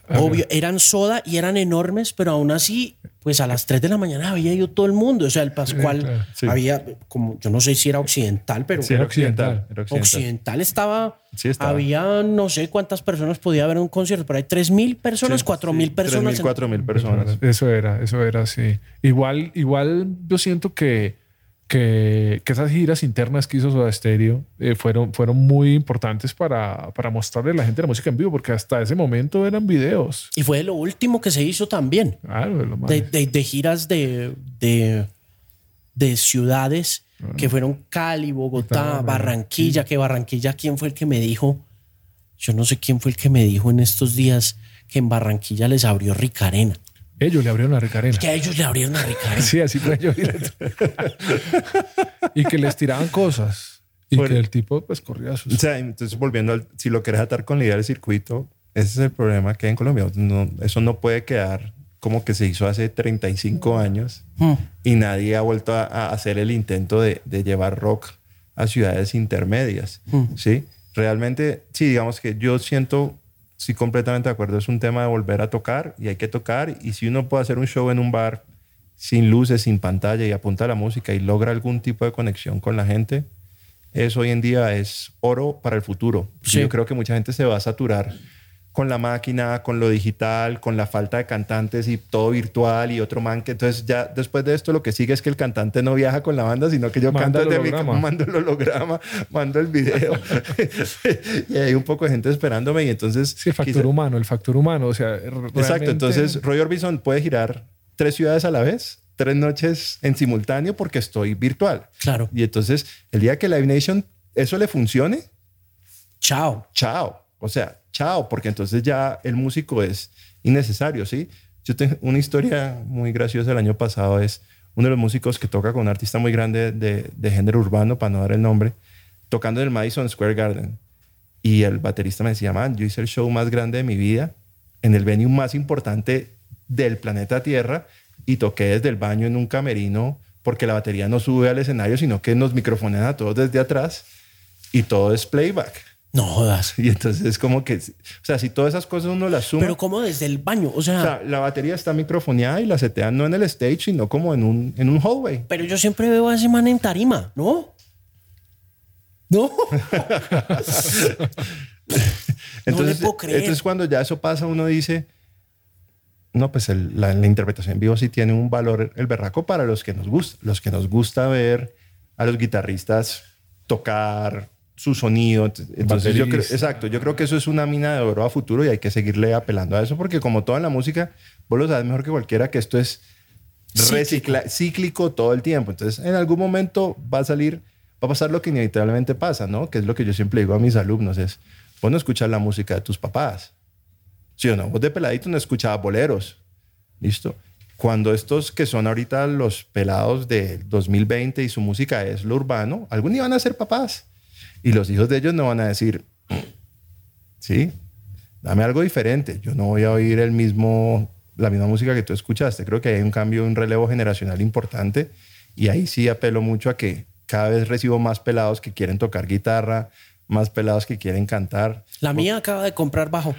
obvio, eran soda y eran enormes, pero aún así, pues a las 3 de la mañana había ido todo el mundo. O sea, el Pascual claro. Sí. había, como, yo no sé si era occidental, pero Sí, era occidental. occidental. Era occidental. occidental estaba, Sí, estaba. había no sé cuántas personas podía haber en un concierto, pero hay 3 mil personas, Sí, 4 sí, mil personas. 3.000, 4.000 personas. Eso era, eso era, sí. Igual, igual yo siento que, que, que esas giras internas que hizo Soda Stereo eh, fueron, fueron muy importantes para, para mostrarle a la gente la música en vivo, porque hasta ese momento eran videos. Y fue lo último que se hizo también. Claro, de lo de, de- de giras de, de, de ciudades que fueron Cali, Bogotá, Bogotá, Barranquilla, que Barranquilla, ¿quién fue el que me dijo? Yo no sé quién fue el que me dijo en estos días que en Barranquilla les abrió Ricarena. Ellos le abrieron la Ricarena. Que a ellos le abrieron a Ricarena. Sí, así fue yo. y que les tiraban cosas. Y Bueno. que el tipo pues corría sus... O sea, entonces volviendo al, si lo querés atar con la idea del circuito, ese es el problema que hay en Colombia. No, eso no puede quedar como que se hizo hace 35 años Mm. y nadie ha vuelto a, a hacer el intento de, de llevar rock a ciudades intermedias. ¿sí? Realmente, sí, digamos que yo siento, sí, completamente de acuerdo, es un tema de volver a tocar y hay que tocar. Y si uno puede hacer un show en un bar sin luces, sin pantalla y apunta a la música y logra algún tipo de conexión con la gente, eso hoy en día es oro para el futuro. Sí. Yo creo que mucha gente se va a saturar con la máquina, con lo digital, con la falta de cantantes y todo virtual y otro man que entonces ya después de esto lo que sigue es que el cantante no viaja con la banda, sino que yo Manda canto desde mi mando el holograma, mando el video y hay un poco de gente esperándome y entonces Sí, el factor quizá- humano, el factor humano. O sea, Exacto, entonces Roy Orbison puede girar tres ciudades a la vez, tres noches en simultáneo porque estoy virtual. Claro. Y entonces, el día que Live Nation eso le funcione, Chao. chao. O sea, chao, porque entonces ya el músico es innecesario, ¿sí? Yo tengo una historia muy graciosa el año pasado, es uno de los músicos que toca con un artista muy grande de, de género urbano, para no dar el nombre, tocando en el Madison Square Garden. Y el baterista me decía, man, yo hice el show más grande de mi vida, en el venue más importante del planeta Tierra, y toqué desde el baño en un camerino, porque la batería no sube al escenario, sino que nos microfonean a todos desde atrás, y todo es playback. No jodas. Y entonces es como que, o sea, si todas esas cosas uno las suma, Pero como desde el baño. O sea, o sea, la batería está microfoneada y la setean no en el stage, sino como en un, en un hallway. pero yo siempre veo a ese man en tarima, ¿no? No. Entonces, puedo creer. entonces cuando ya eso pasa, uno dice, no, pues el- la, la interpretación en vivo sí tiene un valor, el berraco, para los que nos gusta, los que nos gusta ver a los guitarristas tocar su sonido. Entonces yo creo, Baterista. exacto, yo creo que eso es una mina de oro a futuro y hay que seguirle apelando a eso porque como todo en la música, vos lo sabes mejor que cualquiera que esto es Cíclico. recicla- cíclico todo el tiempo. Entonces, en algún momento va a salir, va a pasar lo que inevitablemente pasa, ¿no? Que es lo que yo siempre digo a mis alumnos, es, vos no escuchas la música de tus papás. ¿Sí o no? Vos de peladito no escuchabas boleros. ¿Listo? Cuando estos que son ahorita los pelados de 2020 y su música es lo urbano, algún día van a ser papás. Y los hijos de ellos no van a decir, sí, dame algo diferente. Yo no voy a oír el mismo, la misma música que tú escuchaste. Creo que hay un cambio, un relevo generacional importante. Y ahí sí apelo mucho a que cada vez recibo más pelados que quieren tocar guitarra, más pelados que quieren cantar. La mía acaba de comprar bajo.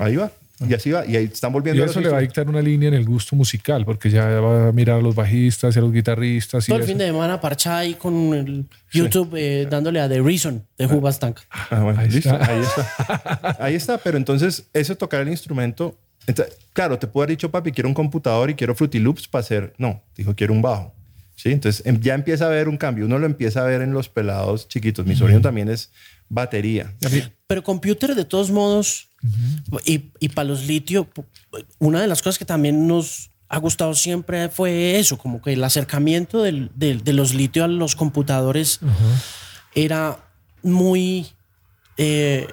Ahí va. Y así va. Y ahí están Y volviendo eso los le va a dictar una línea en el gusto musical, porque ya va a mirar a los bajistas y a los guitarristas. Y Todo el eso. fin de semana parchada ahí con el YouTube eh, dándole a The Reason de Hubas Tank. Ah, bueno, Ahí listo. está. Ahí está. Ahí está. Pero entonces, eso tocar el instrumento. entonces, claro, te puedo haber dicho, papi, quiero un computador y quiero Fruity Loops para hacer. No, dijo, quiero un bajo. Sí, entonces em- ya empieza a ver un cambio. Uno lo empieza a ver en los pelados chiquitos. Mi sobrino también es batería. Pero computer, de todos modos, y, y para los litio, una de las cosas que también nos, ha gustado siempre fue eso, como que el acercamiento del- del- de los litio a los computadores era muy eh,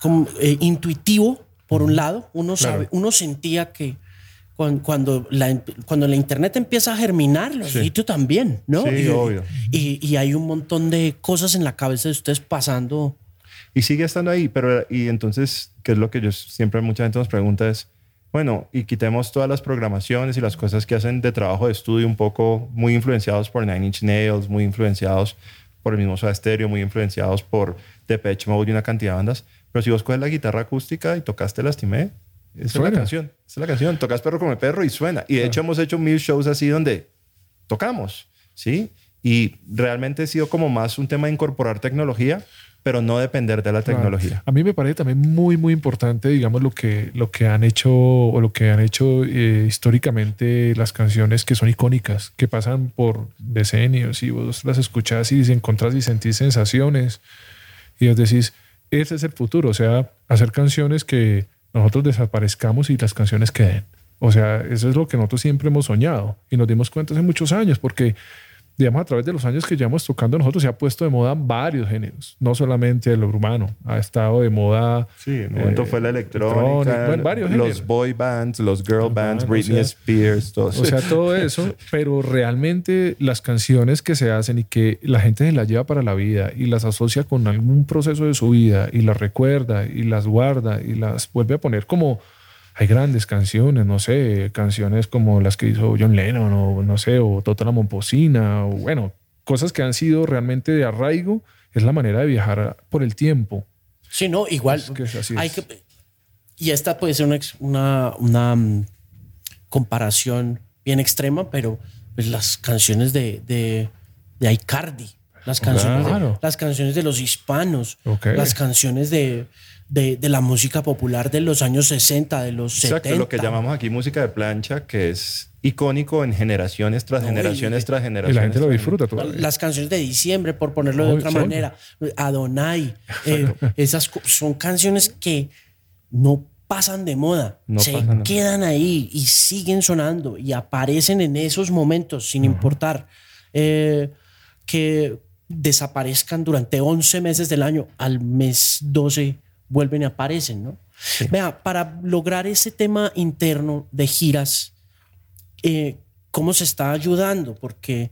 como, eh, intuitivo, por un lado. Uno, sabe, uno sentía que cuando, la, cuando la internet empieza a germinar, los Sí. litio también, ¿no? Sí, y, obvio. Y, y hay un montón de cosas en la cabeza de ustedes pasando. Y sigue estando ahí, pero y entonces, ¿qué es lo que yo siempre mucha gente nos pregunta es, bueno, y quitemos todas las programaciones y las cosas que hacen de trabajo de estudio un poco muy influenciados por Nine Inch Nails, muy influenciados por el mismo Soda Stereo, muy influenciados por Depeche Mode y una cantidad de bandas. Pero si vos coges la guitarra acústica y tocaste Lastimé, esa es la Suena. canción. Esa es la canción. Tocas Perro como Perro y suena. Y de hecho hemos hecho mil shows así donde tocamos, ¿sí? Y realmente ha sido como más un tema de incorporar tecnología, pero no depender de la tecnología. A mí me parece también muy, muy importante, digamos, lo que, lo que han hecho o lo que han hecho eh, históricamente las canciones que son icónicas, que pasan por decenios y vos las escuchás y encontrás y sentís sensaciones y os decís, ese es el futuro, o sea, hacer canciones que nosotros desaparezcamos y las canciones queden. O sea, eso es lo que nosotros siempre hemos soñado y nos dimos cuenta hace muchos años porque digamos, a través de los años que llevamos tocando, nosotros se ha puesto de moda varios géneros, no solamente el urbano, ha estado de moda. Sí, en un momento eh, fue la electrónica, bueno, varios los géneros. boy bands, los girl bands, bands, Britney o sea, Spears, todos. O sea, todo eso, pero realmente las canciones que se hacen y que la gente se las lleva para la vida y las asocia con algún proceso de su vida y las recuerda y las guarda y las vuelve a poner como hay grandes canciones, no sé, canciones como las que hizo John Lennon o no sé, o Tota la Momposina, o bueno, cosas que han sido realmente de arraigo, es la manera de viajar por el tiempo. Sí, no, igual. Es que es así hay es. que- y esta puede ser una, una, una, mm, comparación bien extrema, pero pues, las canciones de, de, de Icardi, las canciones, de- Claro. las canciones de los hispanos, Ok. las canciones de, de, de la música popular de los años 60, de los Exacto, 70. lo que llamamos aquí música de plancha, que es icónico en generaciones tras No, generaciones y- tras Y generaciones. la gente lo disfruta todavía. Las canciones de diciembre, por ponerlo de otra manera. Adonai. eh, esas son canciones que no pasan de moda. No se quedan ahí y siguen sonando y aparecen en esos momentos sin importar eh, que desaparezcan durante 11 meses del año. Al mes 12 vuelven y aparecen, ¿no? Vea, para lograr ese tema interno de giras, eh, ¿cómo se está ayudando? Porque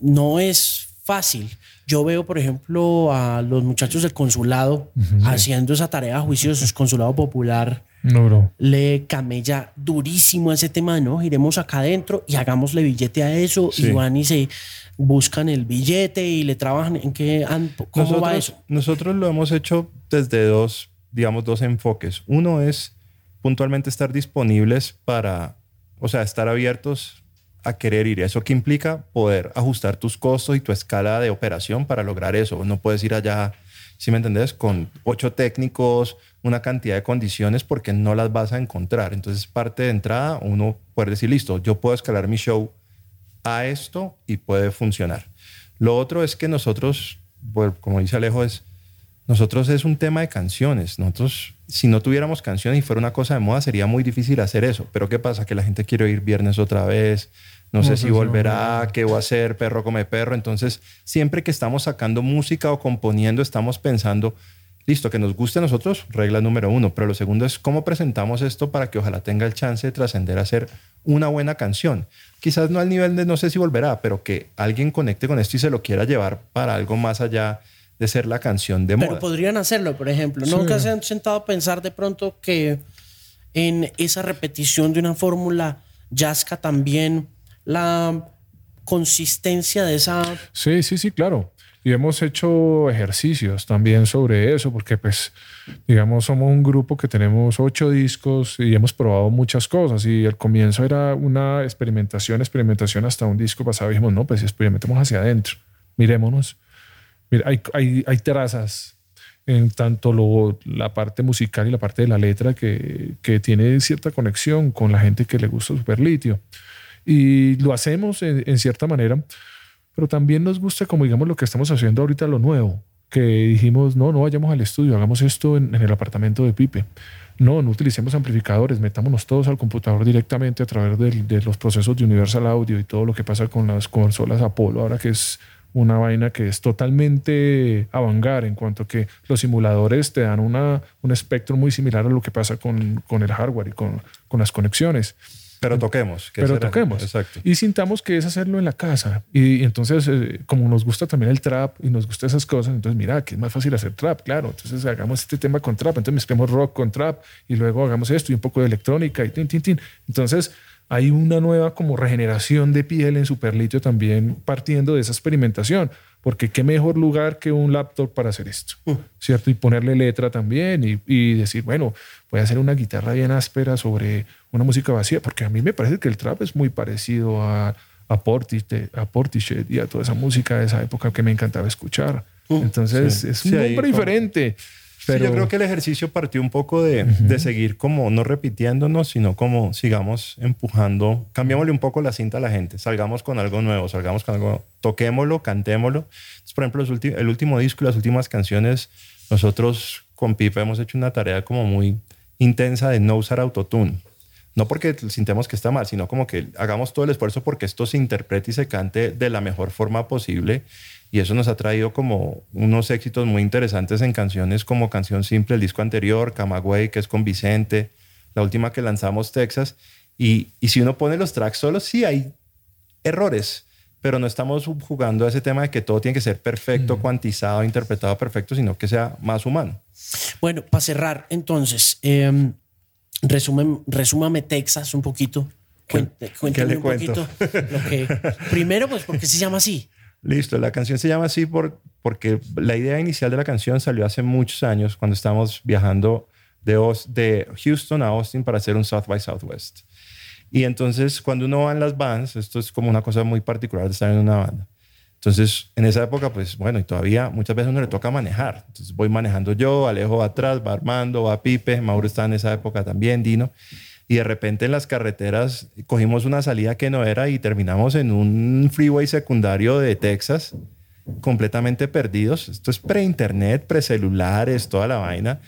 no es fácil. Yo veo, por ejemplo, a los muchachos del consulado haciendo esa tarea juiciosa, el consulado popular No, bro. le camella durísimo a ese tema, ¿no? Iremos acá adentro y hagámosle billete a eso Sí. y van y se buscan el billete y le trabajan en qué, cómo nosotros, va eso. Nosotros lo hemos hecho desde dos, digamos, dos enfoques. Uno es puntualmente estar disponibles para, o sea, estar abiertos a querer ir. ¿Eso que implica? Poder ajustar tus costos y tu escala de operación para lograr eso. No puedes ir allá, si me entendés, con ocho técnicos, una cantidad de condiciones porque no las vas a encontrar. Entonces, parte de entrada, uno puede decir, listo, yo puedo escalar mi show a esto y puede funcionar. Lo otro es que nosotros, bueno, como dice Alejo, es nosotros es un tema de canciones. Nosotros, si no tuviéramos canciones y fuera una cosa de moda, sería muy difícil hacer eso. Pero ¿qué pasa? Que la gente quiere oír viernes otra vez. No, sé si volverá, qué va a hacer, perro come perro. Entonces, siempre que estamos sacando música o componiendo, estamos pensando, listo, que nos guste a nosotros, regla número uno. Pero lo segundo es cómo presentamos esto para que ojalá tenga el chance de trascender a ser una buena canción. Quizás no al nivel de no sé si volverá, pero que alguien conecte con esto y se lo quiera llevar para algo más allá de ser la canción de Pero moda. podrían hacerlo, por ejemplo. Sí. Nunca se han sentado a pensar de pronto que en esa repetición de una fórmula yazca también la consistencia de esa... Sí, sí, sí, claro. Y hemos hecho ejercicios también sobre eso, porque pues, digamos, somos un grupo que tenemos ocho discos y hemos probado muchas cosas. Y al comienzo era una experimentación, experimentación hasta un disco pasado. Dijimos, no, pues experimentemos hacia adentro, mirémonos. Mira, hay, hay, hay trazas en tanto lo, la parte musical y la parte de la letra que, que tiene cierta conexión con la gente que le gusta Superlitio. Y lo hacemos en, cierta manera, pero también nos gusta como digamos lo que estamos haciendo ahorita, lo nuevo, que dijimos, no, no vayamos al estudio, hagamos esto en, el apartamento de Pipe. No, no utilicemos amplificadores, metámonos todos al computador directamente a través de, los procesos de Universal Audio y todo lo que pasa con las consolas Apollo, ahora que es una vaina que es totalmente avangar en cuanto a que los simuladores te dan una, un espectro muy similar a lo que pasa con, con el hardware y con, con las conexiones. Pero toquemos. que Pero toquemos. Exacto. Y sintamos que es hacerlo en la casa. Y, y entonces, eh, como nos gusta también el trap y nos gusta esas cosas, entonces mira, que es más fácil hacer trap, claro. Entonces hagamos este tema con trap, entonces mezclemos rock con trap y luego hagamos esto y un poco de electrónica y tin, tin, tin. Entonces hay una nueva como regeneración de piel en Superlitio también partiendo de esa experimentación. Porque qué mejor lugar que un laptop para hacer esto, ¿cierto? Y ponerle letra también y, y decir, bueno, voy a hacer una guitarra bien áspera sobre una música vacía, porque a mí me parece que el trap es muy parecido a, a, Portishead, a Portishead y a toda esa música de esa época que me encantaba escuchar. Entonces Sí. es un Sí, nombre como- diferente. Sí, Pero yo creo que el ejercicio partió un poco de, de seguir como no repitiéndonos, sino como sigamos empujando, cambiémosle un poco la cinta a la gente, salgamos con algo nuevo, salgamos con algo, toquémoslo, cantémoslo. Entonces, por ejemplo, los el último disco y las últimas canciones, nosotros con Pipa hemos hecho una tarea como muy intensa de no usar autotune. No porque sintamos que está mal, sino como que hagamos todo el esfuerzo porque esto se interprete y se cante de la mejor forma posible. Y eso nos ha traído como unos éxitos muy interesantes en canciones como Canción Simple, el disco anterior, Camagüey, que es con Vicente, la última que lanzamos, Texas. Y, y si uno pone los tracks solos, sí hay errores, pero no estamos jugando a ese tema de que todo tiene que ser perfecto, cuantizado, interpretado perfecto, sino que sea más humano. Bueno, para cerrar, entonces, eh, resumen, resúmame Texas un poquito. Cuéntame le un cuento? poquito. Lo que, primero, pues, porque se llama así? Listo, la canción se llama así por, porque la idea inicial de la canción salió hace muchos años cuando estábamos viajando de, de Houston a Austin para hacer un South by Southwest. Y entonces cuando uno va en las bands, esto es como una cosa muy particular de estar en una banda. Entonces en esa época, pues bueno, y todavía muchas veces uno le toca manejar. Entonces voy manejando yo, Alejo atrás, va Armando, va Pipe, Mauro está en esa época también, Dino. Y de repente en las carreteras cogimos una salida que no era y terminamos en un freeway secundario de Texas completamente perdidos. Esto es pre-internet, pre-celulares, toda la vaina.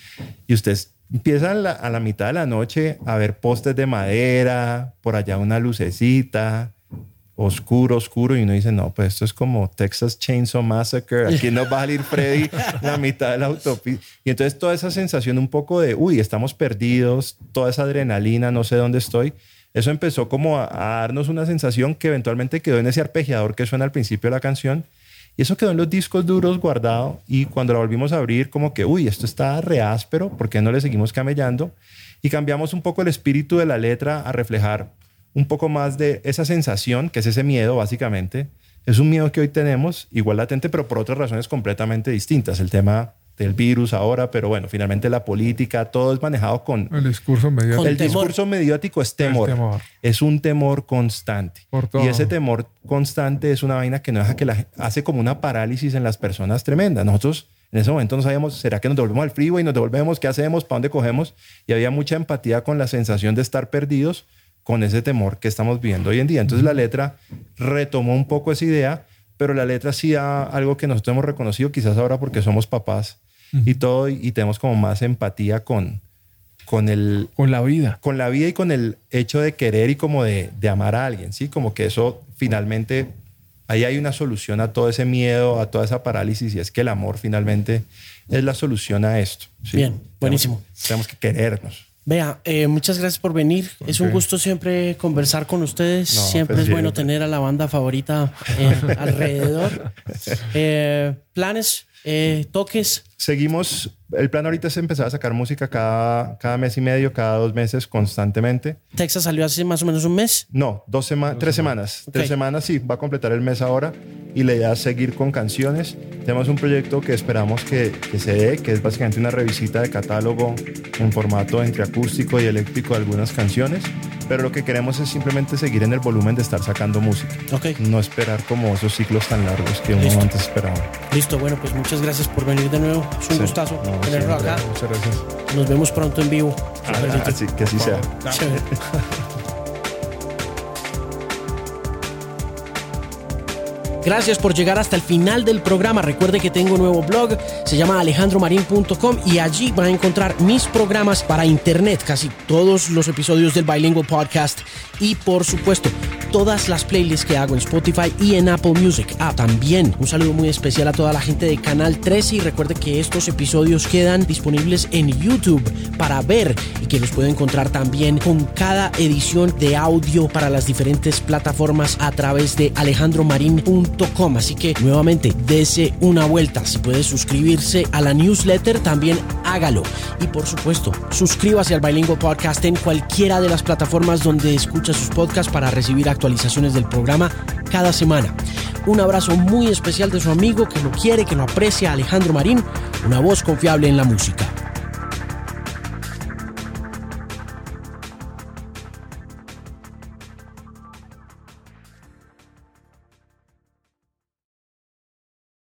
Y ustedes empiezan a la mitad de la noche a ver postes de madera, por allá una lucecita, oscuro, oscuro. Y uno dice, no, pues esto es como Texas Chainsaw Massacre. Aquí nos va a salir Freddy la mitad de la autopista. Y entonces toda esa sensación un poco de, uy, estamos perdidos, toda esa adrenalina, no sé dónde estoy. Eso empezó como a, a darnos una sensación que eventualmente quedó en ese arpegiador que suena al principio de la canción. Y eso quedó en los discos duros guardado y cuando la volvimos a abrir como que, uy, esto está re áspero, ¿por qué no le seguimos camellando? Y cambiamos un poco el espíritu de la letra a reflejar un poco más de esa sensación, que es ese miedo básicamente. Es un miedo que hoy tenemos, igual latente, pero por otras razones completamente distintas. El tema del virus ahora, pero bueno, finalmente la política, todo es manejado con... el discurso mediático. El temor. discurso mediático es temor. temor. Es un temor constante. Por todo. Y ese temor constante es una vaina que no deja que la hace como una parálisis en las personas tremenda. Nosotros en ese momento no sabíamos, ¿será que nos devolvemos al freeway? ¿Nos devolvemos? ¿Qué hacemos? ¿Para dónde cogemos? Y había mucha empatía con la sensación de estar perdidos con ese temor que estamos viviendo hoy en día. Entonces la letra retomó un poco esa idea, pero la letra sí da algo que nosotros hemos reconocido, quizás ahora porque somos papás y todo, y, tenemos como más empatía con, con el, Con la vida. con la vida y con el hecho de querer y como de, de amar a alguien, ¿sí? Como que eso finalmente, ahí hay una solución a todo ese miedo, a toda esa parálisis y es que el amor finalmente es la solución a esto. ¿sí? Bien, buenísimo. Tenemos, tenemos que querernos. Vea, eh, muchas gracias por venir. Es un gusto siempre conversar con ustedes. No, siempre pues es bueno tener a la banda favorita eh, alrededor. Eh, planes, eh, toques. Seguimos, el plan ahorita es empezar a sacar música cada, cada mes y medio, cada dos meses constantemente. Texas salió hace más o menos un mes. No, dos sema tres semanas. Ok. Tres semanas, sí, va a completar el mes ahora. Y la idea es seguir con canciones. Tenemos un proyecto que esperamos que, que se dé, que es básicamente una revisita de catálogo en formato entre acústico y eléctrico de algunas canciones. Pero lo que queremos es simplemente seguir en el volumen de estar sacando música. Ok, No esperar como esos ciclos tan largos que uno antes esperaba. listo. Bueno, pues muchas gracias por venir de nuevo. Es un Sí. gustazo No, tenerlo siempre. acá. Muchas gracias. Nos vemos pronto en vivo. Superlito. Así que así sea. Gracias por llegar hasta el final del programa. Recuerde que tengo un nuevo blog, se llama alejandromarin.com y allí va a encontrar mis programas para internet, casi todos los episodios del Bilingual Podcast y por supuesto todas las playlists que hago en Spotify y en Apple Music. Ah, también un saludo muy especial a toda la gente de Canal 13 y recuerde que estos episodios quedan disponibles en YouTube para ver y que los puede encontrar también con cada edición de audio para las diferentes plataformas a través de alejandromarin.com. Así que nuevamente, dese una vuelta. Si puede suscribirse a la newsletter, también hágalo. Y por supuesto, suscríbase al Bilingual Podcast en cualquiera de las plataformas donde escucha sus podcasts para recibir actualizaciones del programa cada semana. Un abrazo muy especial de su amigo que lo quiere, que lo aprecia, Alejandro Marín, una voz confiable en la música.